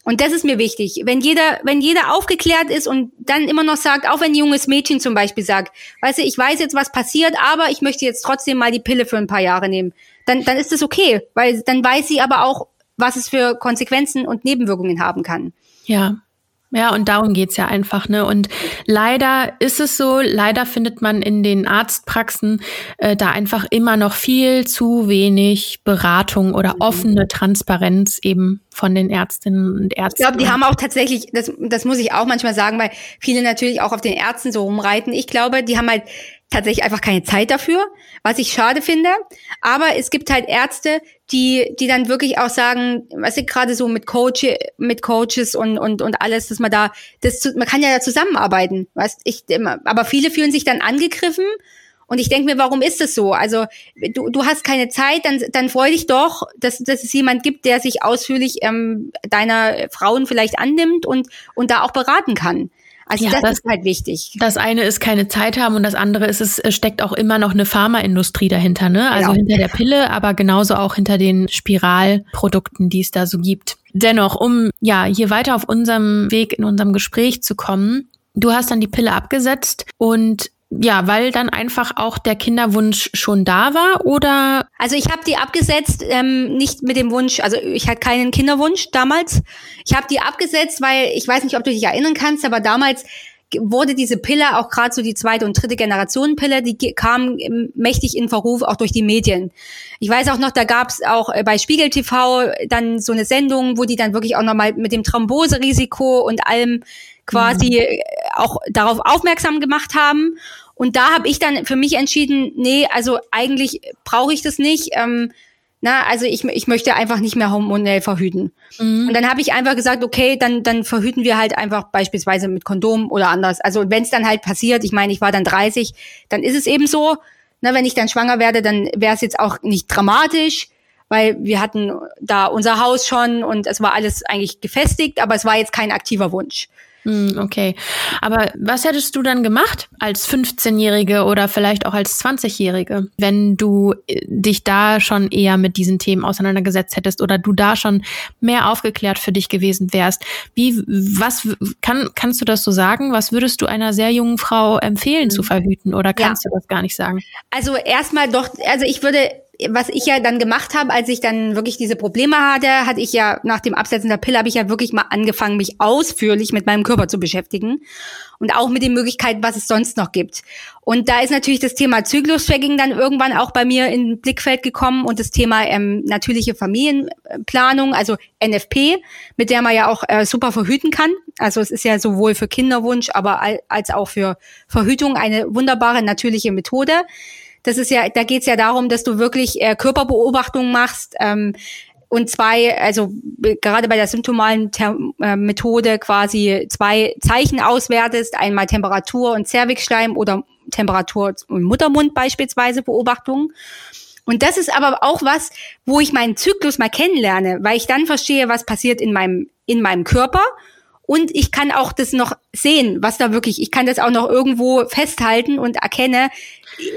B: Und das ist mir wichtig. Wenn jeder, wenn jeder aufgeklärt ist und dann immer noch sagt, auch wenn ein junges Mädchen zum Beispiel sagt, weißt du, ich weiß jetzt, was passiert, aber ich möchte jetzt trotzdem mal die Pille für ein paar Jahre nehmen, dann, dann ist das okay, weil dann weiß sie aber auch, was es für Konsequenzen und Nebenwirkungen haben kann.
A: Ja, ja, und darum geht's ja einfach, ne? Und leider ist es so, leider findet man in den Arztpraxen äh, da einfach immer noch viel zu wenig Beratung oder mhm. offene Transparenz eben von den Ärztinnen und Ärzten.
B: Ich glaube, die haben auch tatsächlich, das, das muss ich auch manchmal sagen, weil viele natürlich auch auf den Ärzten so rumreiten. Ich glaube, die haben halt tatsächlich einfach keine Zeit dafür, was ich schade finde. Aber es gibt halt Ärzte, die, die dann wirklich auch sagen, was ich gerade so mit Coach, mit Coaches und, und, und alles, dass man da, das, man kann ja da zusammenarbeiten, weißt, ich, aber viele fühlen sich dann angegriffen und ich denke mir, warum ist das so? Also du, du hast keine Zeit, dann, dann freu dich doch, dass, dass es jemand gibt, der sich ausführlich ähm, deiner Frauen vielleicht annimmt und, und da auch beraten kann. Also ja, das, das, ist halt wichtig.
A: Das eine ist keine Zeit haben und das andere ist, es steckt auch immer noch eine Pharmaindustrie dahinter, ne? Also genau. hinter der Pille, aber genauso auch hinter den Spiralprodukten, die es da so gibt. Dennoch, um ja hier weiter auf unserem Weg in unserem Gespräch zu kommen, du hast dann die Pille abgesetzt und ja, weil dann einfach auch der Kinderwunsch schon da war oder?
B: Also ich habe die abgesetzt, ähm, nicht mit dem Wunsch, also ich hatte keinen Kinderwunsch damals. Ich habe die abgesetzt, weil ich weiß nicht, ob du dich erinnern kannst, aber damals wurde diese Pille, auch gerade so die zweite und dritte Generation Pille, die kam mächtig in Verruf, auch durch die Medien. Ich weiß auch noch, da gab es auch äh, bei Spiegel TV dann so eine Sendung, wo die dann wirklich auch nochmal mit dem Thromboserisiko und allem quasi mhm. auch darauf aufmerksam gemacht haben. Und da habe ich dann für mich entschieden, nee, also eigentlich brauche ich das nicht. Ähm, na, also ich, ich möchte einfach nicht mehr hormonell verhüten. Mhm. Und dann habe ich einfach gesagt, okay, dann, dann verhüten wir halt einfach beispielsweise mit Kondom oder anders. Also wenn es dann halt passiert, ich meine, ich war dann 30, dann ist es eben so. Na, wenn ich dann schwanger werde, dann wäre es jetzt auch nicht dramatisch, weil wir hatten da unser Haus schon und es war alles eigentlich gefestigt, aber es war jetzt kein aktiver Wunsch.
A: Hm, okay. Aber was hättest du dann gemacht als 15-Jährige oder vielleicht auch als 20-Jährige, wenn du äh, dich da schon eher mit diesen Themen auseinandergesetzt hättest oder du da schon mehr aufgeklärt für dich gewesen wärst? Wie, was, kann, kannst du das so sagen? Was würdest du einer sehr jungen Frau empfehlen zu hm. verhüten oder kannst ja. du das gar nicht sagen?
B: Also erstmal doch, also ich würde was ich ja dann gemacht habe, als ich dann wirklich diese Probleme hatte, hatte ich ja nach dem Absetzen der Pille habe ich ja wirklich mal angefangen, mich ausführlich mit meinem Körper zu beschäftigen und auch mit den Möglichkeiten, was es sonst noch gibt. Und da ist natürlich das Thema Zyklustracking dann irgendwann auch bei mir in Blickfeld gekommen und das Thema ähm, natürliche Familienplanung, also NFP, mit der man ja auch äh, super verhüten kann. Also es ist ja sowohl für Kinderwunsch, aber als auch für Verhütung eine wunderbare natürliche Methode. Das ist ja, da geht es ja darum, dass du wirklich äh, Körperbeobachtung machst. Ähm, und zwei, also gerade bei der symptomalen Therm äh, Methode quasi zwei Zeichen auswertest, einmal Temperatur und Zervixschleim oder Temperatur und Muttermund beispielsweise Beobachtungen. Und das ist aber auch was, wo ich meinen Zyklus mal kennenlerne, weil ich dann verstehe, was passiert in meinem, in meinem Körper. Und ich kann auch das noch sehen, was da wirklich, ich kann das auch noch irgendwo festhalten und erkenne,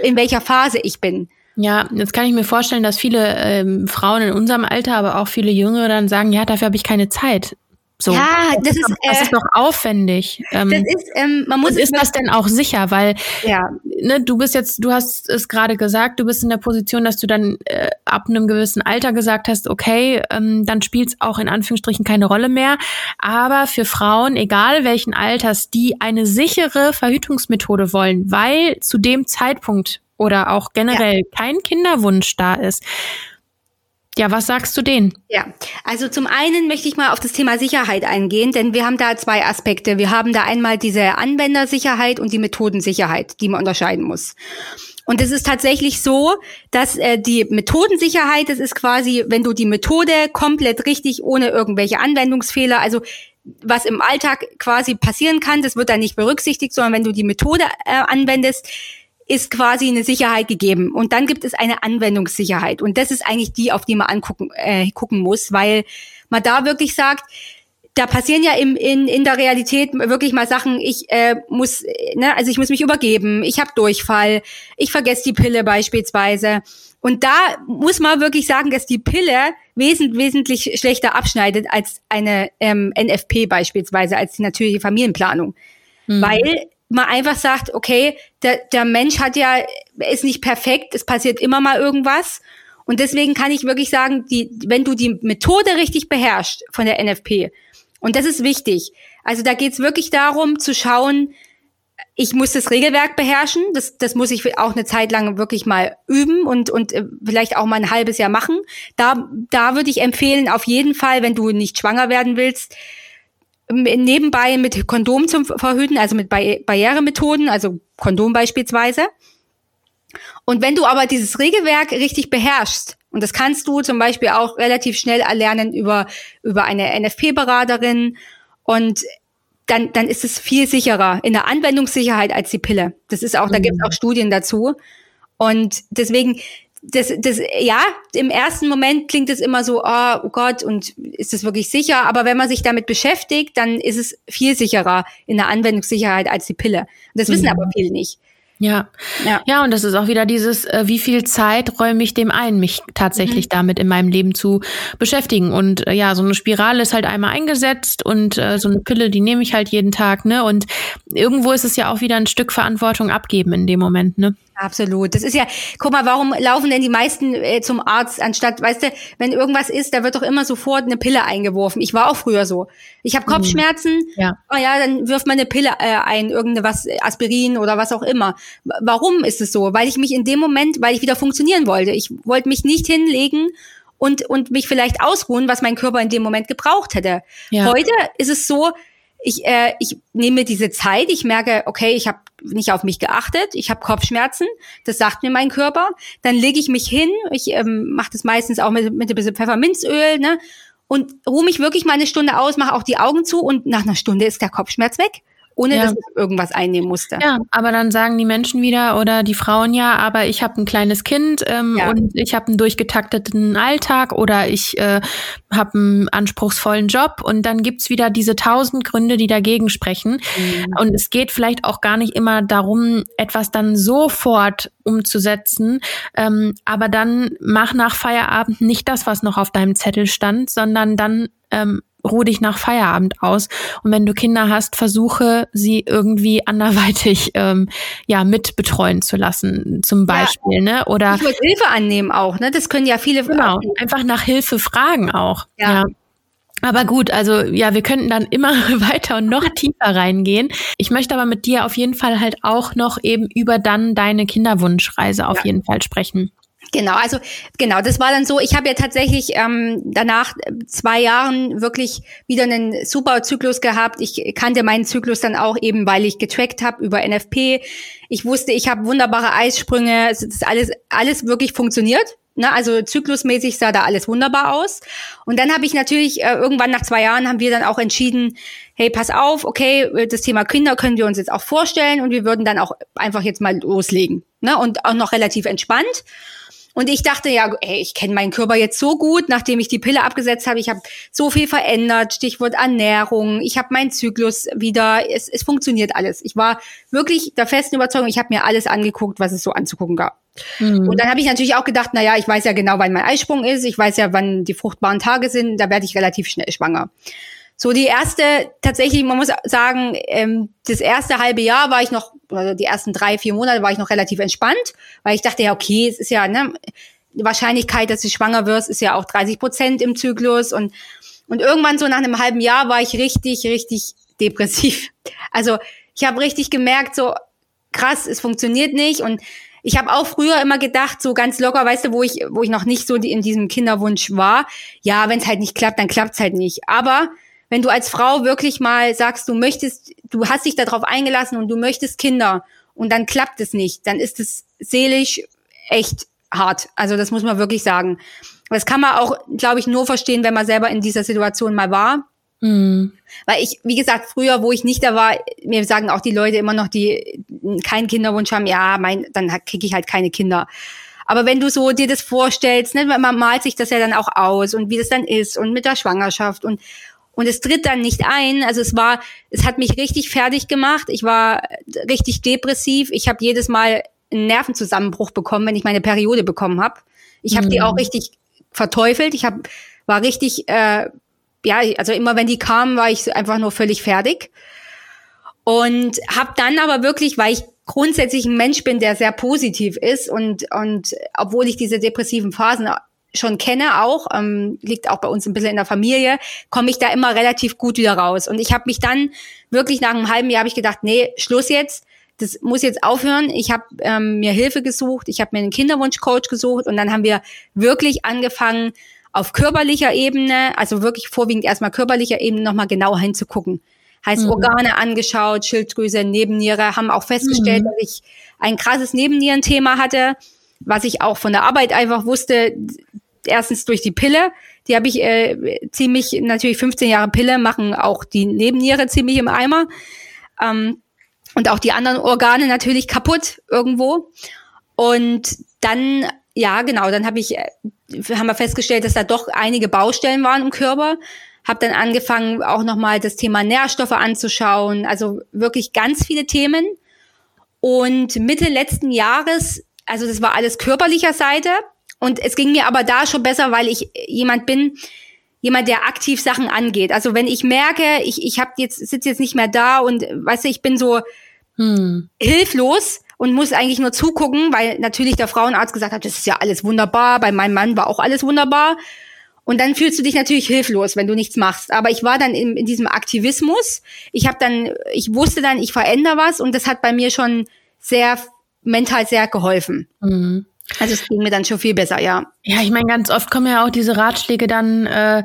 B: in welcher Phase ich bin.
A: Ja, jetzt kann ich mir vorstellen, dass viele ähm, Frauen in unserem Alter, aber auch viele Jüngere dann sagen, ja, dafür habe ich keine Zeit. So.
B: Ja, das, das ist,
A: das äh, ist doch aufwendig.
B: Ähm, das ist, ähm, man muss. Und
A: ist das denn auch sicher? Weil, ja. ne, du bist jetzt, du hast es gerade gesagt, du bist in der Position, dass du dann äh, ab einem gewissen Alter gesagt hast, okay, ähm, dann spielt es auch in Anführungsstrichen keine Rolle mehr. Aber für Frauen, egal welchen Alters, die eine sichere Verhütungsmethode wollen, weil zu dem Zeitpunkt oder auch generell ja. kein Kinderwunsch da ist, ja, was sagst du denen?
B: Ja, also zum einen möchte ich mal auf das Thema Sicherheit eingehen, denn wir haben da zwei Aspekte. Wir haben da einmal diese Anwendersicherheit und die Methodensicherheit, die man unterscheiden muss. Und es ist tatsächlich so, dass äh, die Methodensicherheit, das ist quasi, wenn du die Methode komplett richtig ohne irgendwelche Anwendungsfehler, also was im Alltag quasi passieren kann, das wird dann nicht berücksichtigt, sondern wenn du die Methode äh, anwendest, ist quasi eine Sicherheit gegeben. Und dann gibt es eine Anwendungssicherheit. Und das ist eigentlich die, auf die man angucken äh, gucken muss, weil man da wirklich sagt, da passieren ja im, in, in der Realität wirklich mal Sachen, ich äh, muss, ne, also ich muss mich übergeben, ich habe Durchfall, ich vergesse die Pille beispielsweise. Und da muss man wirklich sagen, dass die Pille wesentlich, wesentlich schlechter abschneidet als eine ähm, NFP beispielsweise, als die natürliche Familienplanung. Mhm. Weil man einfach sagt, okay, der, der Mensch hat ja, ist nicht perfekt, es passiert immer mal irgendwas. Und deswegen kann ich wirklich sagen, die, wenn du die Methode richtig beherrschst von der NFP, und das ist wichtig, also da geht's wirklich darum zu schauen, ich muss das Regelwerk beherrschen, das, das muss ich auch eine Zeit lang wirklich mal üben und, und äh, vielleicht auch mal ein halbes Jahr machen. Da, da würde ich empfehlen, auf jeden Fall, wenn du nicht schwanger werden willst, nebenbei mit Kondom zum Verhüten, also mit Barrieremethoden, also Kondom beispielsweise. Und wenn du aber dieses Regelwerk richtig beherrschst, und das kannst du zum Beispiel auch relativ schnell erlernen über, über eine NFP-Beraterin, und dann, dann ist es viel sicherer in der Anwendungssicherheit als die Pille. Das ist auch, mhm. da gibt es auch Studien dazu. Und deswegen, das, das, ja, im ersten Moment klingt es immer so, oh, oh Gott, und ist es wirklich sicher? Aber wenn man sich damit beschäftigt, dann ist es viel sicherer in der Anwendungssicherheit als die Pille. Das wissen mhm. aber viele nicht.
A: Ja. ja, ja, und das ist auch wieder dieses, äh, wie viel Zeit räume ich dem ein, mich tatsächlich mhm. damit in meinem Leben zu beschäftigen. Und äh, ja, so eine Spirale ist halt einmal eingesetzt und äh, so eine Pille, die nehme ich halt jeden Tag, ne? Und irgendwo ist es ja auch wieder ein Stück Verantwortung abgeben in dem Moment, ne?
B: Absolut. Das ist ja, guck mal, warum laufen denn die meisten äh, zum Arzt, anstatt, weißt du, wenn irgendwas ist, da wird doch immer sofort eine Pille eingeworfen. Ich war auch früher so. Ich habe mhm. Kopfschmerzen, mhm. ja. oh ja, dann wirft man eine Pille äh, ein, irgendeine Aspirin oder was auch immer. Warum ist es so? Weil ich mich in dem Moment, weil ich wieder funktionieren wollte. Ich wollte mich nicht hinlegen und, und mich vielleicht ausruhen, was mein Körper in dem Moment gebraucht hätte. Ja. Heute ist es so, ich, äh, ich nehme diese Zeit, ich merke, okay, ich habe nicht auf mich geachtet, ich habe Kopfschmerzen, das sagt mir mein Körper, dann lege ich mich hin, ich ähm, mache das meistens auch mit, mit ein bisschen Pfefferminzöl, ne? Und ruhe mich wirklich mal eine Stunde aus, mache auch die Augen zu und nach einer Stunde ist der Kopfschmerz weg. Ohne ja. dass ich irgendwas einnehmen musste.
A: Ja, aber dann sagen die Menschen wieder oder die Frauen ja, aber ich habe ein kleines Kind ähm, ja. und ich habe einen durchgetakteten Alltag oder ich äh, habe einen anspruchsvollen Job und dann gibt's wieder diese tausend Gründe, die dagegen sprechen. Mhm. Und es geht vielleicht auch gar nicht immer darum, etwas dann sofort umzusetzen, ähm, aber dann mach nach Feierabend nicht das, was noch auf deinem Zettel stand, sondern dann ähm, ruh dich nach Feierabend aus. Und wenn du Kinder hast, versuche sie irgendwie anderweitig ähm, ja mit betreuen zu lassen, zum Beispiel, ja, ne? Oder
B: ich Hilfe annehmen auch, ne? Das können ja viele
A: genau, einfach nach Hilfe fragen auch. ja. ja. Aber gut, also ja, wir könnten dann immer weiter und noch tiefer reingehen. Ich möchte aber mit dir auf jeden Fall halt auch noch eben über dann deine Kinderwunschreise auf ja. jeden Fall sprechen.
B: Genau, also genau, das war dann so. Ich habe ja tatsächlich ähm, danach zwei Jahren wirklich wieder einen super Zyklus gehabt. Ich kannte meinen Zyklus dann auch eben, weil ich getrackt habe über NFP. Ich wusste, ich habe wunderbare Eisprünge. Es ist alles alles wirklich funktioniert. Ne, also zyklusmäßig sah da alles wunderbar aus. Und dann habe ich natürlich äh, irgendwann nach zwei Jahren haben wir dann auch entschieden, hey, pass auf, okay, das Thema Kinder können wir uns jetzt auch vorstellen und wir würden dann auch einfach jetzt mal loslegen. Ne, und auch noch relativ entspannt. Und ich dachte ja, ey, ich kenne meinen Körper jetzt so gut, nachdem ich die Pille abgesetzt habe. Ich habe so viel verändert, Stichwort Ernährung. Ich habe meinen Zyklus wieder. Es, es funktioniert alles. Ich war wirklich der festen Überzeugung, ich habe mir alles angeguckt, was es so anzugucken gab. Mhm. Und dann habe ich natürlich auch gedacht, na ja, ich weiß ja genau, wann mein Eisprung ist. Ich weiß ja, wann die fruchtbaren Tage sind. Da werde ich relativ schnell schwanger. So die erste, tatsächlich, man muss sagen, ähm, das erste halbe Jahr war ich noch, also die ersten drei, vier Monate war ich noch relativ entspannt, weil ich dachte ja, okay, es ist ja, ne, die Wahrscheinlichkeit, dass du schwanger wirst, ist ja auch 30 Prozent im Zyklus und und irgendwann so nach einem halben Jahr war ich richtig, richtig depressiv. Also ich habe richtig gemerkt, so krass, es funktioniert nicht und ich habe auch früher immer gedacht, so ganz locker, weißt du, wo ich, wo ich noch nicht so in diesem Kinderwunsch war, ja, wenn es halt nicht klappt, dann klappt's halt nicht. Aber wenn du als Frau wirklich mal sagst, du möchtest, du hast dich darauf eingelassen und du möchtest Kinder und dann klappt es nicht, dann ist es seelisch echt hart. Also das muss man wirklich sagen. Das kann man auch, glaube ich, nur verstehen, wenn man selber in dieser Situation mal war. Mhm. Weil ich, wie gesagt, früher, wo ich nicht da war, mir sagen auch die Leute immer noch, die keinen Kinderwunsch haben, ja, mein, dann kriege ich halt keine Kinder. Aber wenn du so dir das vorstellst, ne, man malt sich das ja dann auch aus und wie das dann ist und mit der Schwangerschaft und und es tritt dann nicht ein. Also es war, es hat mich richtig fertig gemacht. Ich war richtig depressiv. Ich habe jedes Mal einen Nervenzusammenbruch bekommen, wenn ich meine Periode bekommen habe. Ich habe mhm. die auch richtig verteufelt. Ich hab, war richtig, äh, ja, also immer wenn die kamen, war ich einfach nur völlig fertig. Und habe dann aber wirklich, weil ich grundsätzlich ein Mensch bin, der sehr positiv ist und, und obwohl ich diese depressiven Phasen schon kenne, auch ähm, liegt auch bei uns ein bisschen in der Familie, komme ich da immer relativ gut wieder raus. Und ich habe mich dann wirklich nach einem halben Jahr habe ich gedacht, nee, Schluss jetzt. Das muss jetzt aufhören. Ich habe ähm, mir Hilfe gesucht, ich habe mir einen Kinderwunschcoach gesucht und dann haben wir wirklich angefangen, auf körperlicher Ebene, also wirklich vorwiegend erstmal körperlicher Ebene, nochmal genauer hinzugucken. Heißt mhm. Organe angeschaut, Schilddrüse, Nebenniere, haben auch festgestellt, mhm. dass ich ein krasses Nebennierenthema hatte, was ich auch von der Arbeit einfach wusste, erstens durch die Pille. Die habe ich äh, ziemlich, natürlich 15 Jahre Pille machen auch die Nebenniere ziemlich im Eimer. Ähm, und auch die anderen Organe natürlich kaputt irgendwo. Und dann, ja, genau, dann habe ich, äh, haben wir festgestellt, dass da doch einige Baustellen waren im Körper. Habe dann angefangen, auch nochmal das Thema Nährstoffe anzuschauen. Also wirklich ganz viele Themen. Und Mitte letzten Jahres, also das war alles körperlicher Seite, und es ging mir aber da schon besser, weil ich jemand bin, jemand, der aktiv Sachen angeht. Also wenn ich merke, ich, ich hab jetzt, sitze jetzt nicht mehr da und weißt du, ich bin so hm. hilflos und muss eigentlich nur zugucken, weil natürlich der Frauenarzt gesagt hat, das ist ja alles wunderbar, bei meinem Mann war auch alles wunderbar. Und dann fühlst du dich natürlich hilflos, wenn du nichts machst. Aber ich war dann in, in diesem Aktivismus. Ich habe dann, ich wusste dann, ich verändere was und das hat bei mir schon sehr mental sehr geholfen. Mhm. Also es ging mir dann schon viel besser, ja.
A: Ja, ich meine, ganz oft kommen ja auch diese Ratschläge dann, äh,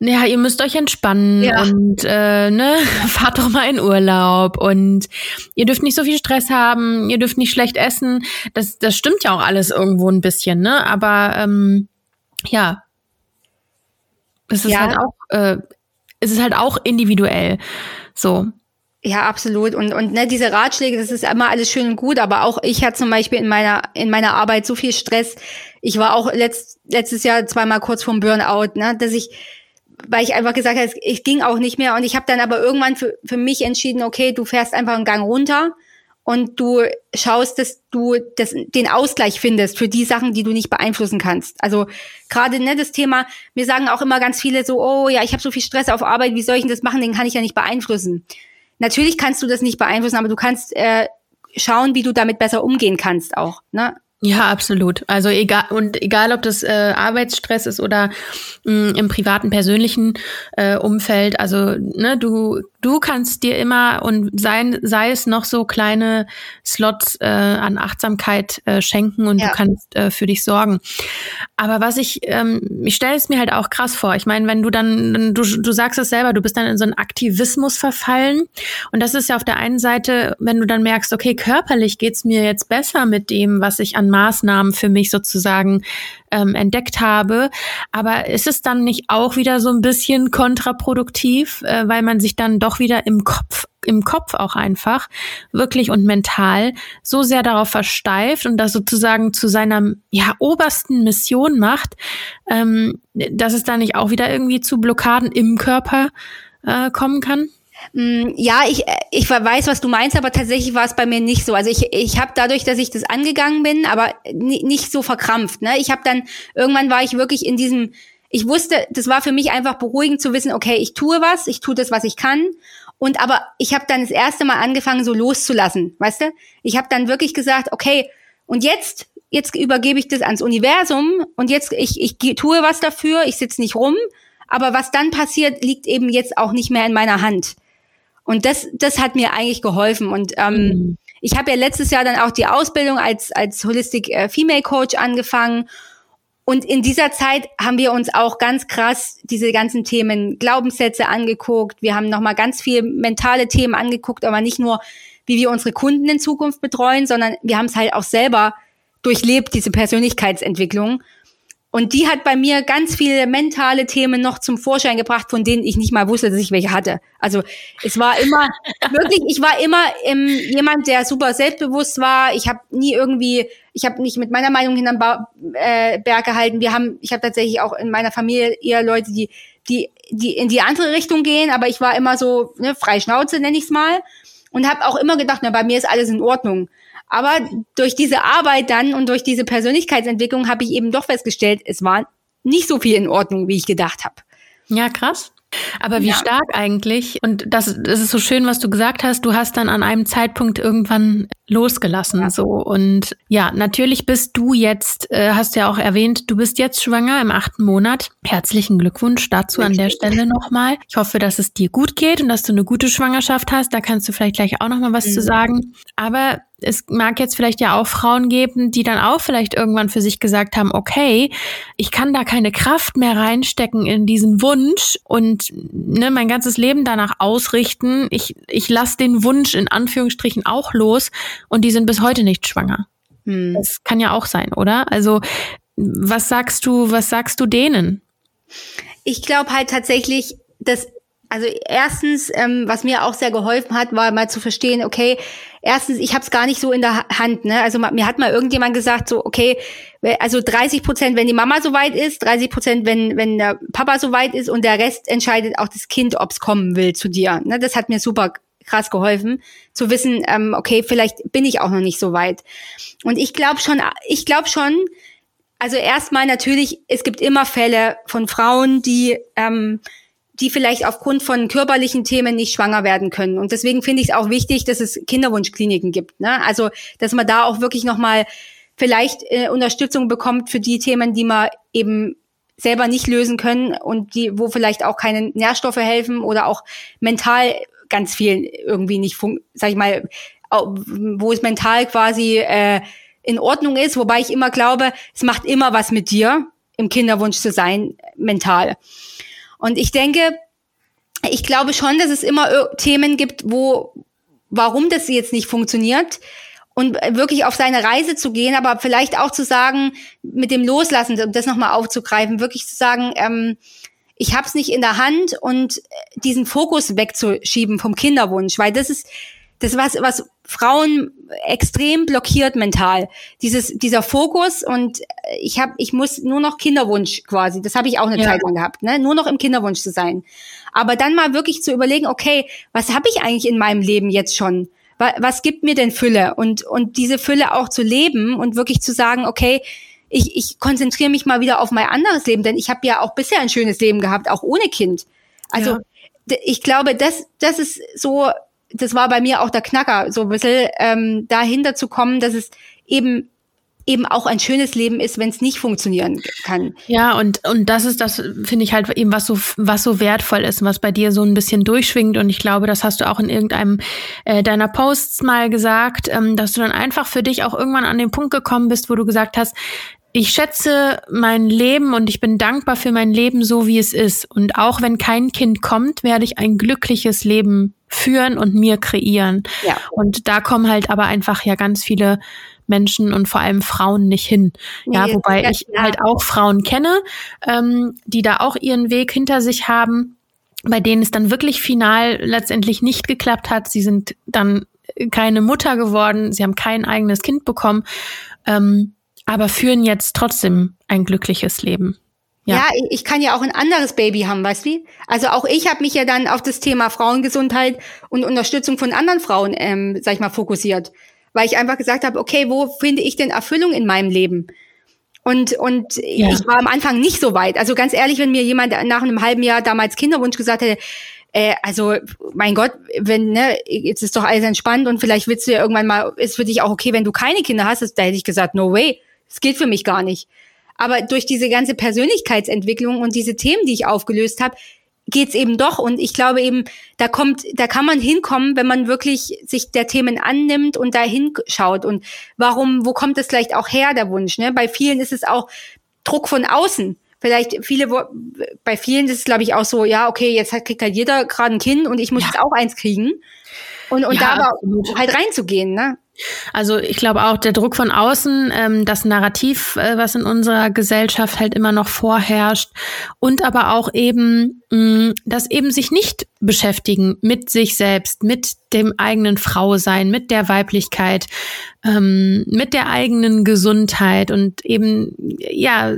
A: ja, ihr müsst euch entspannen ja. und äh, ne, fahrt doch mal in Urlaub und ihr dürft nicht so viel Stress haben, ihr dürft nicht schlecht essen. Das, das stimmt ja auch alles irgendwo ein bisschen, ne? Aber ähm, ja, es ist ja. halt auch, äh, es ist halt auch individuell. So.
B: Ja, absolut. Und, und ne, diese Ratschläge, das ist immer alles schön und gut, aber auch ich hatte zum Beispiel in meiner, in meiner Arbeit so viel Stress. Ich war auch letzt, letztes Jahr zweimal kurz vorm Burnout, ne, dass ich, weil ich einfach gesagt habe, ich ging auch nicht mehr. Und ich habe dann aber irgendwann für, für mich entschieden, okay, du fährst einfach einen Gang runter und du schaust, dass du das, den Ausgleich findest für die Sachen, die du nicht beeinflussen kannst. Also gerade ne, das Thema, mir sagen auch immer ganz viele so, oh ja, ich habe so viel Stress auf Arbeit, wie soll ich denn das machen? Den kann ich ja nicht beeinflussen. Natürlich kannst du das nicht beeinflussen, aber du kannst äh, schauen, wie du damit besser umgehen kannst auch. Ne?
A: Ja, absolut. Also egal und egal, ob das äh, Arbeitsstress ist oder mh, im privaten, persönlichen äh, Umfeld. Also ne, du du kannst dir immer und sei, sei es noch so kleine Slots äh, an Achtsamkeit äh, schenken und ja. du kannst äh, für dich sorgen. Aber was ich ähm, ich stelle es mir halt auch krass vor. Ich meine, wenn du dann du du sagst es selber, du bist dann in so einen Aktivismus verfallen und das ist ja auf der einen Seite, wenn du dann merkst, okay, körperlich geht's mir jetzt besser mit dem, was ich an Maßnahmen für mich sozusagen ähm, entdeckt habe. Aber ist es dann nicht auch wieder so ein bisschen kontraproduktiv, äh, weil man sich dann doch wieder im Kopf im Kopf auch einfach wirklich und mental so sehr darauf versteift und das sozusagen zu seiner ja obersten Mission macht, ähm, dass es dann nicht auch wieder irgendwie zu Blockaden im Körper äh, kommen kann?
B: Mm, ja, ich, ich weiß, was du meinst, aber tatsächlich war es bei mir nicht so. Also ich, ich habe dadurch, dass ich das angegangen bin, aber nicht so verkrampft. Ne? Ich habe dann, irgendwann war ich wirklich in diesem, ich wusste, das war für mich einfach beruhigend zu wissen, okay, ich tue was, ich tue das, was ich kann. Und aber ich habe dann das erste Mal angefangen, so loszulassen, weißt du? Ich habe dann wirklich gesagt, okay, und jetzt, jetzt übergebe ich das ans Universum und jetzt, ich, ich tue was dafür, ich sitze nicht rum, aber was dann passiert, liegt eben jetzt auch nicht mehr in meiner Hand. Und das, das hat mir eigentlich geholfen. Und ähm, mhm. ich habe ja letztes Jahr dann auch die Ausbildung als, als Holistic äh, Female Coach angefangen. Und in dieser Zeit haben wir uns auch ganz krass diese ganzen Themen Glaubenssätze angeguckt. Wir haben nochmal ganz viel mentale Themen angeguckt, aber nicht nur, wie wir unsere Kunden in Zukunft betreuen, sondern wir haben es halt auch selber durchlebt, diese Persönlichkeitsentwicklung. Und die hat bei mir ganz viele mentale Themen noch zum Vorschein gebracht, von denen ich nicht mal wusste, dass ich welche hatte. Also es war immer wirklich, ich war immer ähm, jemand, der super selbstbewusst war. Ich habe nie irgendwie, ich habe nicht mit meiner Meinung hinterm ba äh, Berg gehalten. Wir haben, ich habe tatsächlich auch in meiner Familie eher Leute, die, die, die in die andere Richtung gehen, aber ich war immer so ne, frei Schnauze, nenne ich's mal, und habe auch immer gedacht, na bei mir ist alles in Ordnung. Aber durch diese Arbeit dann und durch diese Persönlichkeitsentwicklung habe ich eben doch festgestellt, es war nicht so viel in Ordnung, wie ich gedacht habe.
A: Ja, krass. Aber wie ja. stark eigentlich. Und das, das ist so schön, was du gesagt hast. Du hast dann an einem Zeitpunkt irgendwann losgelassen, ja. so. Und ja, natürlich bist du jetzt, äh, hast du ja auch erwähnt, du bist jetzt schwanger im achten Monat. Herzlichen Glückwunsch dazu an der Stelle nochmal. Ich hoffe, dass es dir gut geht und dass du eine gute Schwangerschaft hast. Da kannst du vielleicht gleich auch nochmal was mhm. zu sagen. Aber es mag jetzt vielleicht ja auch Frauen geben, die dann auch vielleicht irgendwann für sich gesagt haben, okay, ich kann da keine Kraft mehr reinstecken in diesen Wunsch und ne, mein ganzes Leben danach ausrichten. Ich, ich lasse den Wunsch in Anführungsstrichen auch los und die sind bis heute nicht schwanger. Hm. Das kann ja auch sein, oder? Also was sagst du, was sagst du denen?
B: Ich glaube halt tatsächlich, dass also erstens, ähm, was mir auch sehr geholfen hat, war mal zu verstehen, okay, erstens, ich habe es gar nicht so in der Hand. Ne? Also mir hat mal irgendjemand gesagt, so, okay, also 30 Prozent, wenn die Mama soweit ist, 30 Prozent, wenn, wenn der Papa soweit ist und der Rest entscheidet auch das Kind, ob's kommen will zu dir. Ne? Das hat mir super krass geholfen, zu wissen, ähm, okay, vielleicht bin ich auch noch nicht so weit. Und ich glaube schon, ich glaube schon, also erstmal natürlich, es gibt immer Fälle von Frauen, die ähm, die vielleicht aufgrund von körperlichen Themen nicht schwanger werden können. Und deswegen finde ich es auch wichtig, dass es Kinderwunschkliniken gibt. Ne? Also, dass man da auch wirklich nochmal vielleicht äh, Unterstützung bekommt für die Themen, die man eben selber nicht lösen können und die, wo vielleicht auch keine Nährstoffe helfen oder auch mental ganz viel irgendwie nicht, sag ich mal, wo es mental quasi äh, in Ordnung ist, wobei ich immer glaube, es macht immer was mit dir, im Kinderwunsch zu sein, mental. Und ich denke, ich glaube schon, dass es immer Themen gibt, wo, warum das jetzt nicht funktioniert und wirklich auf seine Reise zu gehen, aber vielleicht auch zu sagen, mit dem Loslassen, um das nochmal aufzugreifen, wirklich zu sagen, ähm, ich habe es nicht in der Hand und diesen Fokus wegzuschieben vom Kinderwunsch, weil das ist das was was Frauen extrem blockiert mental. Dieses dieser Fokus und ich habe ich muss nur noch Kinderwunsch quasi. Das habe ich auch eine ja. Zeit lang gehabt, ne? Nur noch im Kinderwunsch zu sein. Aber dann mal wirklich zu überlegen, okay, was habe ich eigentlich in meinem Leben jetzt schon? Was, was gibt mir denn Fülle? Und und diese Fülle auch zu leben und wirklich zu sagen, okay, ich, ich konzentriere mich mal wieder auf mein anderes Leben, denn ich habe ja auch bisher ein schönes Leben gehabt, auch ohne Kind. Also ja. ich glaube, das, das ist so, das war bei mir auch der Knacker, so ein bisschen ähm, dahinter zu kommen, dass es eben eben auch ein schönes Leben ist, wenn es nicht funktionieren kann.
A: Ja, und, und das ist das, finde ich halt eben, was so, was so wertvoll ist, was bei dir so ein bisschen durchschwingt. Und ich glaube, das hast du auch in irgendeinem äh, deiner Posts mal gesagt, ähm, dass du dann einfach für dich auch irgendwann an den Punkt gekommen bist, wo du gesagt hast, ich schätze mein Leben und ich bin dankbar für mein Leben so, wie es ist. Und auch wenn kein Kind kommt, werde ich ein glückliches Leben führen und mir kreieren. Ja. Und da kommen halt aber einfach ja ganz viele Menschen und vor allem Frauen nicht hin. Ja, nee, wobei ja, ich ja. halt auch Frauen kenne, ähm, die da auch ihren Weg hinter sich haben, bei denen es dann wirklich final letztendlich nicht geklappt hat. Sie sind dann keine Mutter geworden, sie haben kein eigenes Kind bekommen. Ähm, aber führen jetzt trotzdem ein glückliches Leben.
B: Ja. ja, ich kann ja auch ein anderes Baby haben, weißt du? Also auch ich habe mich ja dann auf das Thema Frauengesundheit und Unterstützung von anderen Frauen, ähm, sag ich mal, fokussiert, weil ich einfach gesagt habe, okay, wo finde ich denn Erfüllung in meinem Leben? Und und ja. ich war am Anfang nicht so weit. Also ganz ehrlich, wenn mir jemand nach einem halben Jahr damals Kinderwunsch gesagt hätte, äh, also mein Gott, wenn ne, jetzt ist doch alles entspannt und vielleicht willst du ja irgendwann mal, ist für dich auch okay, wenn du keine Kinder hast, da hätte ich gesagt, no way es geht für mich gar nicht. Aber durch diese ganze Persönlichkeitsentwicklung und diese Themen, die ich aufgelöst habe, geht's eben doch. Und ich glaube eben, da kommt, da kann man hinkommen, wenn man wirklich sich der Themen annimmt und da hinschaut. Und warum, wo kommt es vielleicht auch her, der Wunsch? Ne? Bei vielen ist es auch Druck von außen. Vielleicht viele, bei vielen ist es, glaube ich, auch so, ja, okay, jetzt kriegt halt jeder gerade ein Kind und ich muss ja. jetzt auch eins kriegen. Und, und ja, da aber halt reinzugehen, ne?
A: Also ich glaube auch der Druck von außen, ähm, das Narrativ, äh, was in unserer Gesellschaft halt immer noch vorherrscht und aber auch eben, mh, das eben sich nicht beschäftigen mit sich selbst, mit dem eigenen Frausein, mit der Weiblichkeit, ähm, mit der eigenen Gesundheit und eben ja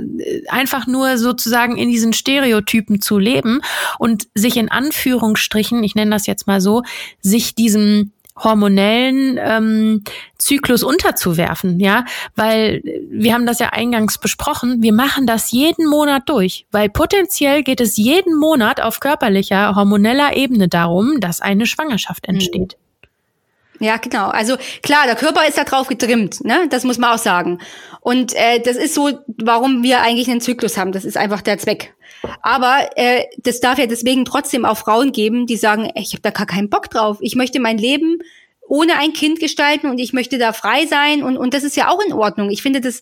A: einfach nur sozusagen in diesen Stereotypen zu leben und sich in Anführungsstrichen, ich nenne das jetzt mal so, sich diesem hormonellen ähm, Zyklus unterzuwerfen, ja, weil wir haben das ja eingangs besprochen, wir machen das jeden Monat durch, weil potenziell geht es jeden Monat auf körperlicher, hormoneller Ebene darum, dass eine Schwangerschaft mhm. entsteht.
B: Ja, genau. Also klar, der Körper ist da drauf getrimmt, ne? Das muss man auch sagen. Und äh, das ist so, warum wir eigentlich einen Zyklus haben. Das ist einfach der Zweck. Aber äh, das darf ja deswegen trotzdem auch Frauen geben, die sagen, ey, ich habe da gar keinen Bock drauf. Ich möchte mein Leben ohne ein Kind gestalten und ich möchte da frei sein und, und das ist ja auch in Ordnung. Ich finde, das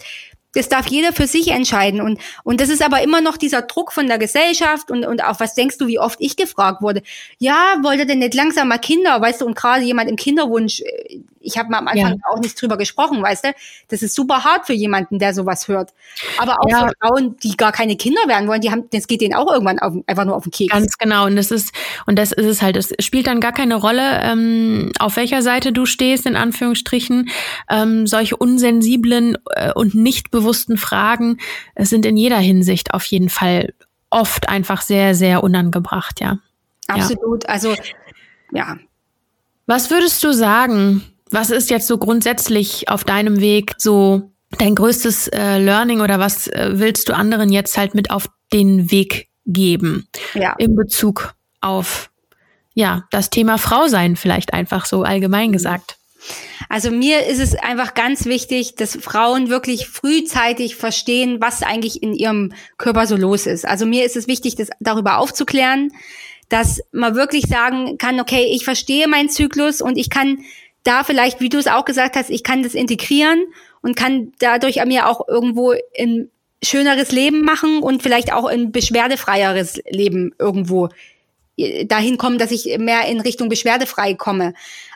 B: das darf jeder für sich entscheiden. Und, und das ist aber immer noch dieser Druck von der Gesellschaft und, und auch, was denkst du, wie oft ich gefragt wurde? Ja, wollte denn nicht langsam mal Kinder, weißt du, und gerade jemand im Kinderwunsch, äh, ich habe mal am Anfang ja. auch nicht drüber gesprochen, weißt du, das ist super hart für jemanden, der sowas hört. Aber auch ja. für Frauen, die gar keine Kinder werden wollen, die haben, das geht denen auch irgendwann auf, einfach nur auf den Keks.
A: Ganz genau. Und das ist, und das ist es halt, es spielt dann gar keine Rolle, ähm, auf welcher Seite du stehst, in Anführungsstrichen. Ähm, solche unsensiblen äh, und nicht bewussten Fragen sind in jeder Hinsicht auf jeden Fall oft einfach sehr, sehr unangebracht, ja.
B: Absolut. Ja. Also, ja.
A: Was würdest du sagen? Was ist jetzt so grundsätzlich auf deinem Weg so dein größtes äh, Learning oder was äh, willst du anderen jetzt halt mit auf den Weg geben? Ja. In Bezug auf, ja, das Thema Frau sein vielleicht einfach so allgemein gesagt.
B: Also mir ist es einfach ganz wichtig, dass Frauen wirklich frühzeitig verstehen, was eigentlich in ihrem Körper so los ist. Also mir ist es wichtig, das darüber aufzuklären, dass man wirklich sagen kann, okay, ich verstehe meinen Zyklus und ich kann da vielleicht, wie du es auch gesagt hast, ich kann das integrieren und kann dadurch an mir auch irgendwo ein schöneres Leben machen und vielleicht auch ein beschwerdefreieres Leben irgendwo äh, dahin kommen, dass ich mehr in Richtung beschwerdefrei komme.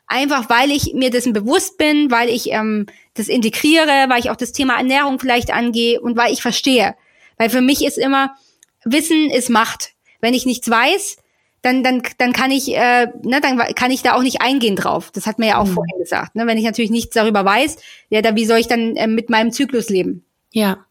B: Einfach weil ich mir dessen bewusst bin, weil ich ähm, das integriere, weil ich auch das Thema Ernährung vielleicht angehe und weil ich verstehe. Weil für mich ist immer, Wissen ist Macht. Wenn ich nichts weiß, dann, dann, dann kann ich, äh, ne, dann kann ich da auch nicht eingehen drauf. Das hat mir ja auch mhm. vorhin gesagt. Ne? Wenn ich natürlich nichts darüber weiß, ja, da wie soll ich dann äh, mit meinem Zyklus leben?
A: Ja.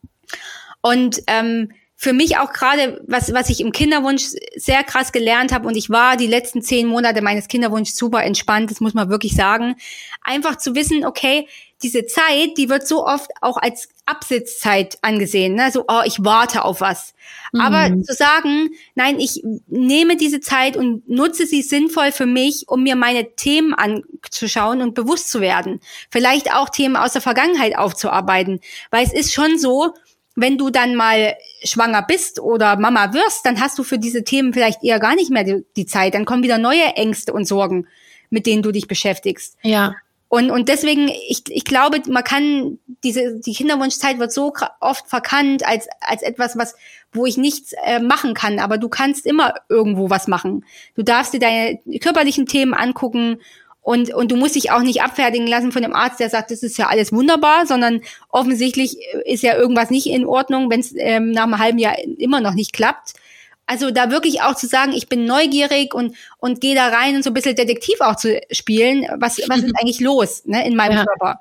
B: Und ähm, für mich auch gerade, was, was ich im Kinderwunsch sehr krass gelernt habe, und ich war die letzten zehn Monate meines Kinderwunschs super entspannt, das muss man wirklich sagen, einfach zu wissen, okay, diese Zeit, die wird so oft auch als Absitzzeit angesehen, ne? so, oh, ich warte auf was. Mhm. Aber zu sagen, nein, ich nehme diese Zeit und nutze sie sinnvoll für mich, um mir meine Themen anzuschauen und bewusst zu werden. Vielleicht auch Themen aus der Vergangenheit aufzuarbeiten. Weil es ist schon so, wenn du dann mal schwanger bist oder Mama wirst, dann hast du für diese Themen vielleicht eher gar nicht mehr die, die Zeit. Dann kommen wieder neue Ängste und Sorgen, mit denen du dich beschäftigst.
A: Ja.
B: Und, und deswegen, ich, ich glaube, man kann diese, die Kinderwunschzeit wird so oft verkannt als, als etwas, was, wo ich nichts äh, machen kann. Aber du kannst immer irgendwo was machen. Du darfst dir deine körperlichen Themen angucken und, und du musst dich auch nicht abfertigen lassen von dem Arzt, der sagt, das ist ja alles wunderbar, sondern offensichtlich ist ja irgendwas nicht in Ordnung, wenn es ähm, nach einem halben Jahr immer noch nicht klappt. Also da wirklich auch zu sagen, ich bin neugierig und, und gehe da rein und so ein bisschen Detektiv auch zu spielen. Was, was ist eigentlich los ne, in meinem ja. Körper?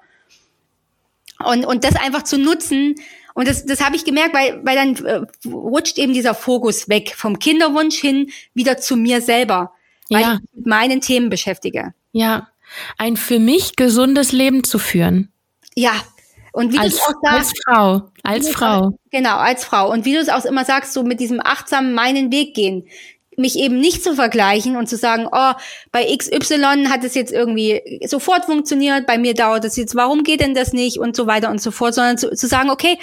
B: Und, und das einfach zu nutzen. Und das, das habe ich gemerkt, weil, weil dann äh, rutscht eben dieser Fokus weg vom Kinderwunsch hin wieder zu mir selber, weil ja. ich mich mit meinen Themen beschäftige.
A: Ja, ein für mich gesundes Leben zu führen.
B: Ja,
A: und wie als, du auch sagst, als Frau, als Frau.
B: Genau, als Frau. Und wie du es auch immer sagst, so mit diesem achtsamen meinen Weg gehen. Mich eben nicht zu vergleichen und zu sagen, oh, bei XY hat es jetzt irgendwie sofort funktioniert, bei mir dauert es jetzt, warum geht denn das nicht und so weiter und so fort, sondern zu, zu sagen, okay,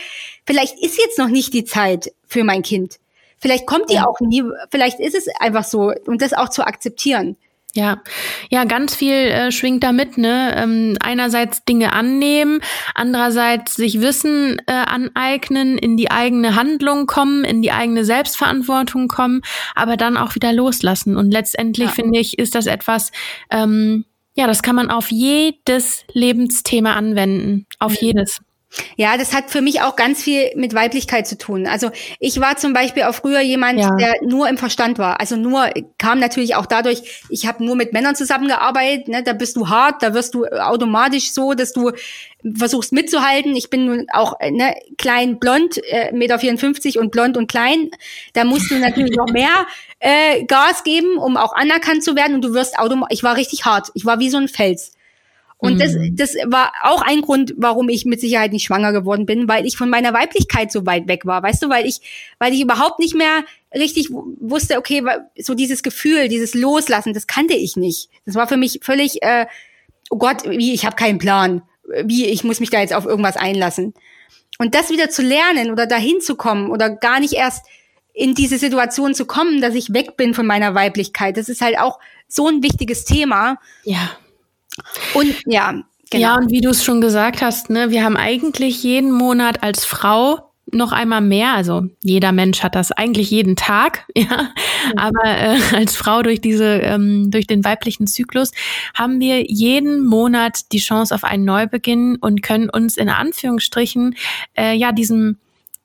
B: vielleicht ist jetzt noch nicht die Zeit für mein Kind. Vielleicht kommt die ja. auch nie, vielleicht ist es einfach so und das auch zu akzeptieren.
A: Ja, ja, ganz viel äh, schwingt da mit, ne? Ähm, einerseits Dinge annehmen, andererseits sich Wissen äh, aneignen, in die eigene Handlung kommen, in die eigene Selbstverantwortung kommen, aber dann auch wieder loslassen. Und letztendlich ja. finde ich, ist das etwas, ähm, ja, das kann man auf jedes Lebensthema anwenden, auf mhm. jedes.
B: Ja, das hat für mich auch ganz viel mit Weiblichkeit zu tun. Also ich war zum Beispiel auch früher jemand, ja. der nur im Verstand war. Also nur kam natürlich auch dadurch, ich habe nur mit Männern zusammengearbeitet, ne, da bist du hart, da wirst du automatisch so, dass du versuchst mitzuhalten. Ich bin nun auch ne, klein, blond, äh, Meter 54 und blond und klein. Da musst du natürlich noch mehr äh, Gas geben, um auch anerkannt zu werden. Und du wirst automatisch, ich war richtig hart. Ich war wie so ein Fels. Und das, mhm. das war auch ein Grund, warum ich mit Sicherheit nicht schwanger geworden bin, weil ich von meiner Weiblichkeit so weit weg war, weißt du, weil ich, weil ich überhaupt nicht mehr richtig wusste, okay, so dieses Gefühl, dieses Loslassen, das kannte ich nicht. Das war für mich völlig, äh, oh Gott, wie, ich habe keinen Plan, wie, ich muss mich da jetzt auf irgendwas einlassen. Und das wieder zu lernen oder dahin zu kommen oder gar nicht erst in diese Situation zu kommen, dass ich weg bin von meiner Weiblichkeit, das ist halt auch so ein wichtiges Thema.
A: Ja.
B: Und ja,
A: genau. Ja, und wie du es schon gesagt hast, ne, wir haben eigentlich jeden Monat als Frau noch einmal mehr, also jeder Mensch hat das eigentlich jeden Tag, ja, aber äh, als Frau durch diese, ähm, durch den weiblichen Zyklus haben wir jeden Monat die Chance auf einen Neubeginn und können uns in Anführungsstrichen äh, ja diesem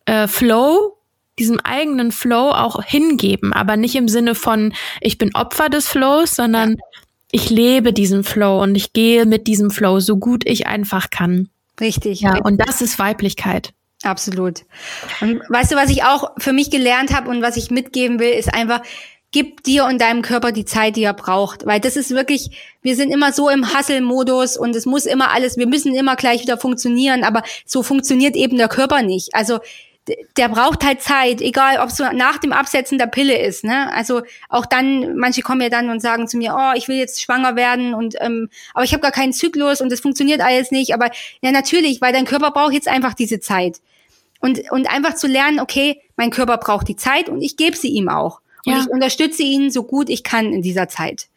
A: äh, Flow diesem eigenen Flow auch hingeben, aber nicht im Sinne von, ich bin Opfer des Flows, sondern ich lebe diesen Flow und ich gehe mit diesem Flow so gut ich einfach kann.
B: Richtig.
A: Ja,
B: richtig.
A: und das ist Weiblichkeit.
B: Absolut. Und weißt du, was ich auch für mich gelernt habe und was ich mitgeben will, ist einfach, gib dir und deinem Körper die Zeit, die er braucht. Weil das ist wirklich, wir sind immer so im Hustle-Modus und es muss immer alles, wir müssen immer gleich wieder funktionieren, aber so funktioniert eben der Körper nicht. Also der braucht halt Zeit, egal ob es nach dem Absetzen der Pille ist. Ne? Also auch dann, manche kommen ja dann und sagen zu mir, oh, ich will jetzt schwanger werden und ähm, aber ich habe gar keinen Zyklus und das funktioniert alles nicht. Aber ja, natürlich, weil dein Körper braucht jetzt einfach diese Zeit. Und, und einfach zu lernen, okay, mein Körper braucht die Zeit und ich gebe sie ihm auch. Und ja. ich unterstütze ihn so gut ich kann in dieser Zeit.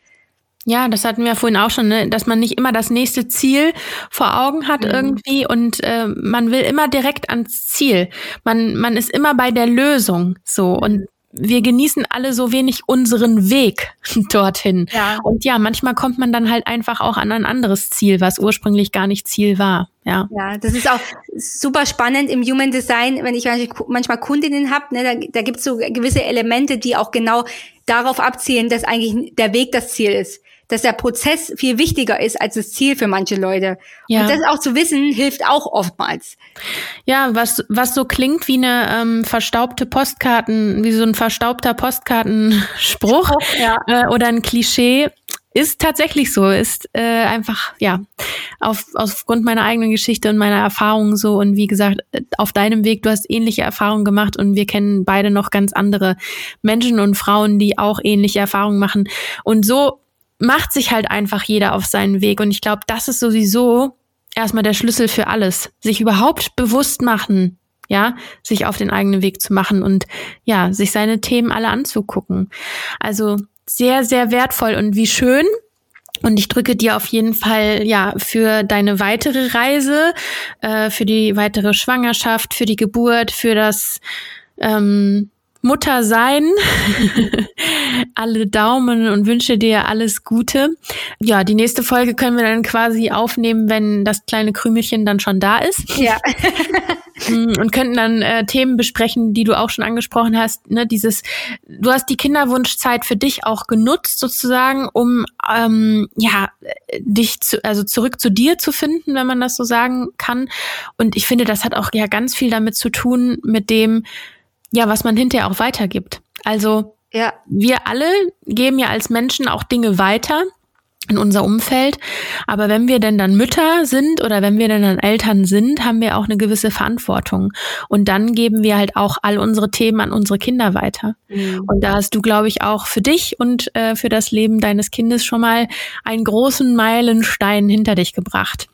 A: Ja, das hatten wir vorhin auch schon, ne? dass man nicht immer das nächste Ziel vor Augen hat mhm. irgendwie und äh, man will immer direkt ans Ziel. Man, man ist immer bei der Lösung so und wir genießen alle so wenig unseren Weg dorthin. Ja. Und ja, manchmal kommt man dann halt einfach auch an ein anderes Ziel, was ursprünglich gar nicht Ziel war. Ja,
B: ja das ist auch super spannend im Human Design, wenn ich manchmal Kundinnen habe, ne, da, da gibt es so gewisse Elemente, die auch genau darauf abzielen, dass eigentlich der Weg das Ziel ist dass der Prozess viel wichtiger ist als das Ziel für manche Leute. Ja. Und das auch zu wissen, hilft auch oftmals.
A: Ja, was, was so klingt wie eine ähm, verstaubte Postkarten, wie so ein verstaubter Postkartenspruch ja. äh, oder ein Klischee, ist tatsächlich so, ist äh, einfach, ja, auf, aufgrund meiner eigenen Geschichte und meiner Erfahrungen so. Und wie gesagt, auf deinem Weg, du hast ähnliche Erfahrungen gemacht und wir kennen beide noch ganz andere Menschen und Frauen, die auch ähnliche Erfahrungen machen. Und so macht sich halt einfach jeder auf seinen Weg. Und ich glaube, das ist sowieso erstmal der Schlüssel für alles. Sich überhaupt bewusst machen, ja, sich auf den eigenen Weg zu machen und ja, sich seine Themen alle anzugucken. Also sehr, sehr wertvoll und wie schön. Und ich drücke dir auf jeden Fall ja für deine weitere Reise, äh, für die weitere Schwangerschaft, für die Geburt, für das ähm, Mutter sein. alle Daumen und wünsche dir alles Gute. Ja, die nächste Folge können wir dann quasi aufnehmen, wenn das kleine Krümelchen dann schon da ist.
B: Ja.
A: Mm, und könnten dann äh, Themen besprechen, die du auch schon angesprochen hast. Ne, dieses, du hast die Kinderwunschzeit für dich auch genutzt, sozusagen, um ähm, ja dich zu, also zurück zu dir zu finden, wenn man das so sagen kann. Und ich finde, das hat auch ja ganz viel damit zu tun, mit dem, ja, was man hinterher auch weitergibt. Also ja. wir alle geben ja als Menschen auch Dinge weiter in unser Umfeld. Aber wenn wir denn dann Mütter sind oder wenn wir denn dann Eltern sind, haben wir auch eine gewisse Verantwortung. Und dann geben wir halt auch all unsere Themen an unsere Kinder weiter. Mhm. Und da hast du, glaube ich, auch für dich und äh, für das Leben deines Kindes schon mal einen großen Meilenstein hinter dich gebracht.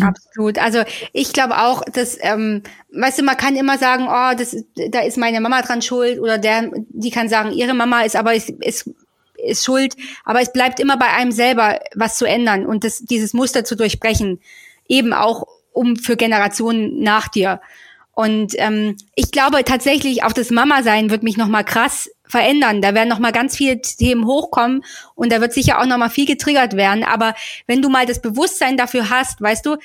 B: Absolut. Also ich glaube auch, dass, ähm, weißt du, man kann immer sagen, oh, das, da ist meine Mama dran schuld oder der, die kann sagen, ihre Mama ist aber ist, ist, ist schuld, aber es bleibt immer bei einem selber, was zu ändern und das, dieses Muster zu durchbrechen, eben auch um für Generationen nach dir. Und ähm, ich glaube tatsächlich, auch das Mama-Sein wird mich nochmal krass verändern. Da werden noch mal ganz viele Themen hochkommen und da wird sicher auch noch mal viel getriggert werden. Aber wenn du mal das Bewusstsein dafür hast, weißt du,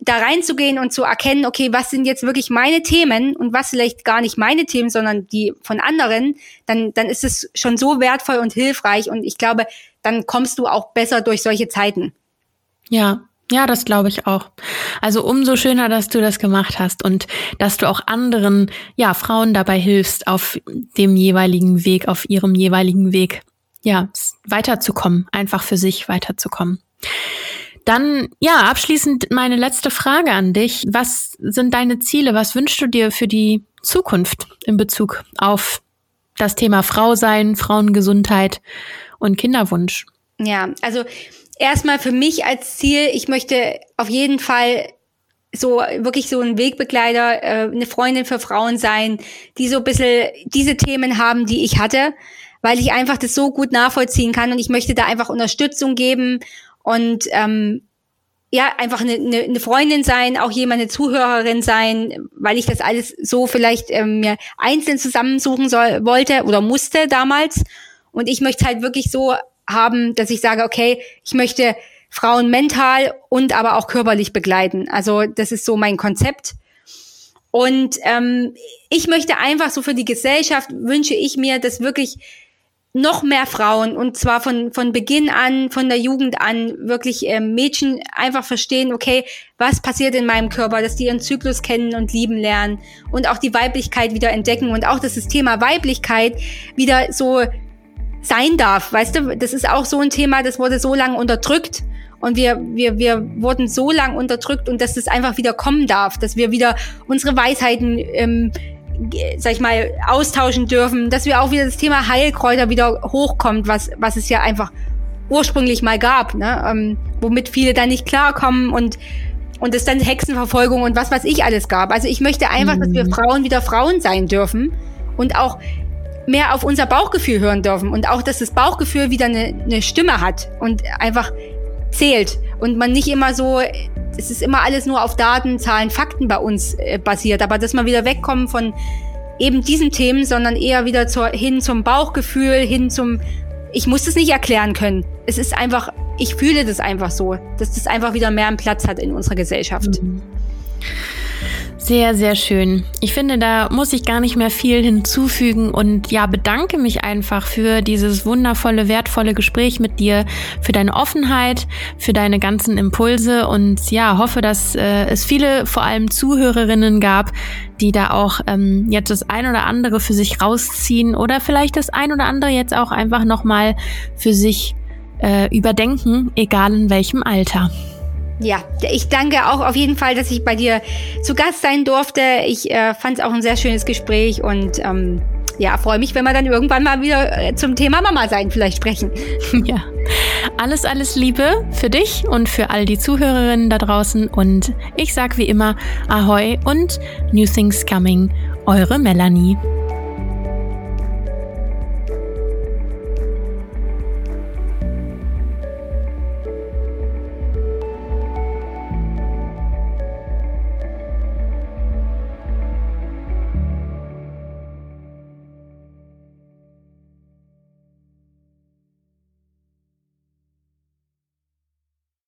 B: da reinzugehen und zu erkennen, okay, was sind jetzt wirklich meine Themen und was vielleicht gar nicht meine Themen, sondern die von anderen, dann, dann ist es schon so wertvoll und hilfreich und ich glaube, dann kommst du auch besser durch solche Zeiten.
A: Ja, ja, das glaube ich auch. Also umso schöner, dass du das gemacht hast und dass du auch anderen, ja, Frauen dabei hilfst, auf dem jeweiligen Weg, auf ihrem jeweiligen Weg, ja, weiterzukommen, einfach für sich weiterzukommen. Dann, ja, abschließend meine letzte Frage an dich. Was sind deine Ziele? Was wünschst du dir für die Zukunft in Bezug auf das Thema Frau sein, Frauengesundheit und Kinderwunsch?
B: Ja, also erstmal für mich als Ziel, ich möchte auf jeden Fall so wirklich so ein Wegbegleiter, äh, eine Freundin für Frauen sein, die so ein bisschen diese Themen haben, die ich hatte, weil ich einfach das so gut nachvollziehen kann und ich möchte da einfach Unterstützung geben und ähm, ja, einfach eine, eine, eine Freundin sein, auch jemand eine Zuhörerin sein, weil ich das alles so vielleicht ähm, mir einzeln zusammensuchen soll, wollte oder musste damals. Und ich möchte halt wirklich so haben, dass ich sage, okay, ich möchte Frauen mental und aber auch körperlich begleiten. Also das ist so mein Konzept. Und ähm, ich möchte einfach so für die Gesellschaft wünsche ich mir, dass wirklich noch mehr Frauen und zwar von von Beginn an, von der Jugend an wirklich äh, Mädchen einfach verstehen, okay, was passiert in meinem Körper, dass die ihren Zyklus kennen und lieben lernen und auch die Weiblichkeit wieder entdecken und auch dass das Thema Weiblichkeit wieder so sein darf. Weißt du, das ist auch so ein Thema, das wurde so lange unterdrückt. Und wir, wir, wir wurden so lang unterdrückt und dass das einfach wieder kommen darf, dass wir wieder unsere Weisheiten, ähm, sag ich mal, austauschen dürfen, dass wir auch wieder das Thema Heilkräuter wieder hochkommt, was, was es ja einfach ursprünglich mal gab, ne? ähm, womit viele dann nicht klarkommen und und es dann Hexenverfolgung und was weiß ich alles gab. Also ich möchte einfach, dass wir mhm. Frauen wieder Frauen sein dürfen und auch mehr auf unser Bauchgefühl hören dürfen und auch, dass das Bauchgefühl wieder eine, eine Stimme hat und einfach zählt und man nicht immer so, es ist immer alles nur auf Daten, Zahlen, Fakten bei uns äh, basiert, aber dass man wieder wegkommen von eben diesen Themen, sondern eher wieder zur, hin zum Bauchgefühl, hin zum, ich muss es nicht erklären können. Es ist einfach, ich fühle das einfach so, dass das einfach wieder mehr einen Platz hat in unserer Gesellschaft. Mhm.
A: Sehr, sehr schön. Ich finde, da muss ich gar nicht mehr viel hinzufügen und ja, bedanke mich einfach für dieses wundervolle, wertvolle Gespräch mit dir, für deine Offenheit, für deine ganzen Impulse und ja, hoffe, dass äh, es viele, vor allem Zuhörerinnen gab, die da auch ähm, jetzt das ein oder andere für sich rausziehen oder vielleicht das ein oder andere jetzt auch einfach nochmal für sich äh, überdenken, egal in welchem Alter.
B: Ja, ich danke auch auf jeden Fall, dass ich bei dir zu Gast sein durfte. Ich äh, fand es auch ein sehr schönes Gespräch und ähm, ja, freue mich, wenn wir dann irgendwann mal wieder äh, zum Thema Mama sein vielleicht sprechen.
A: Ja, alles, alles Liebe für dich und für all die Zuhörerinnen da draußen. Und ich sag wie immer Ahoi und New Things Coming, eure Melanie.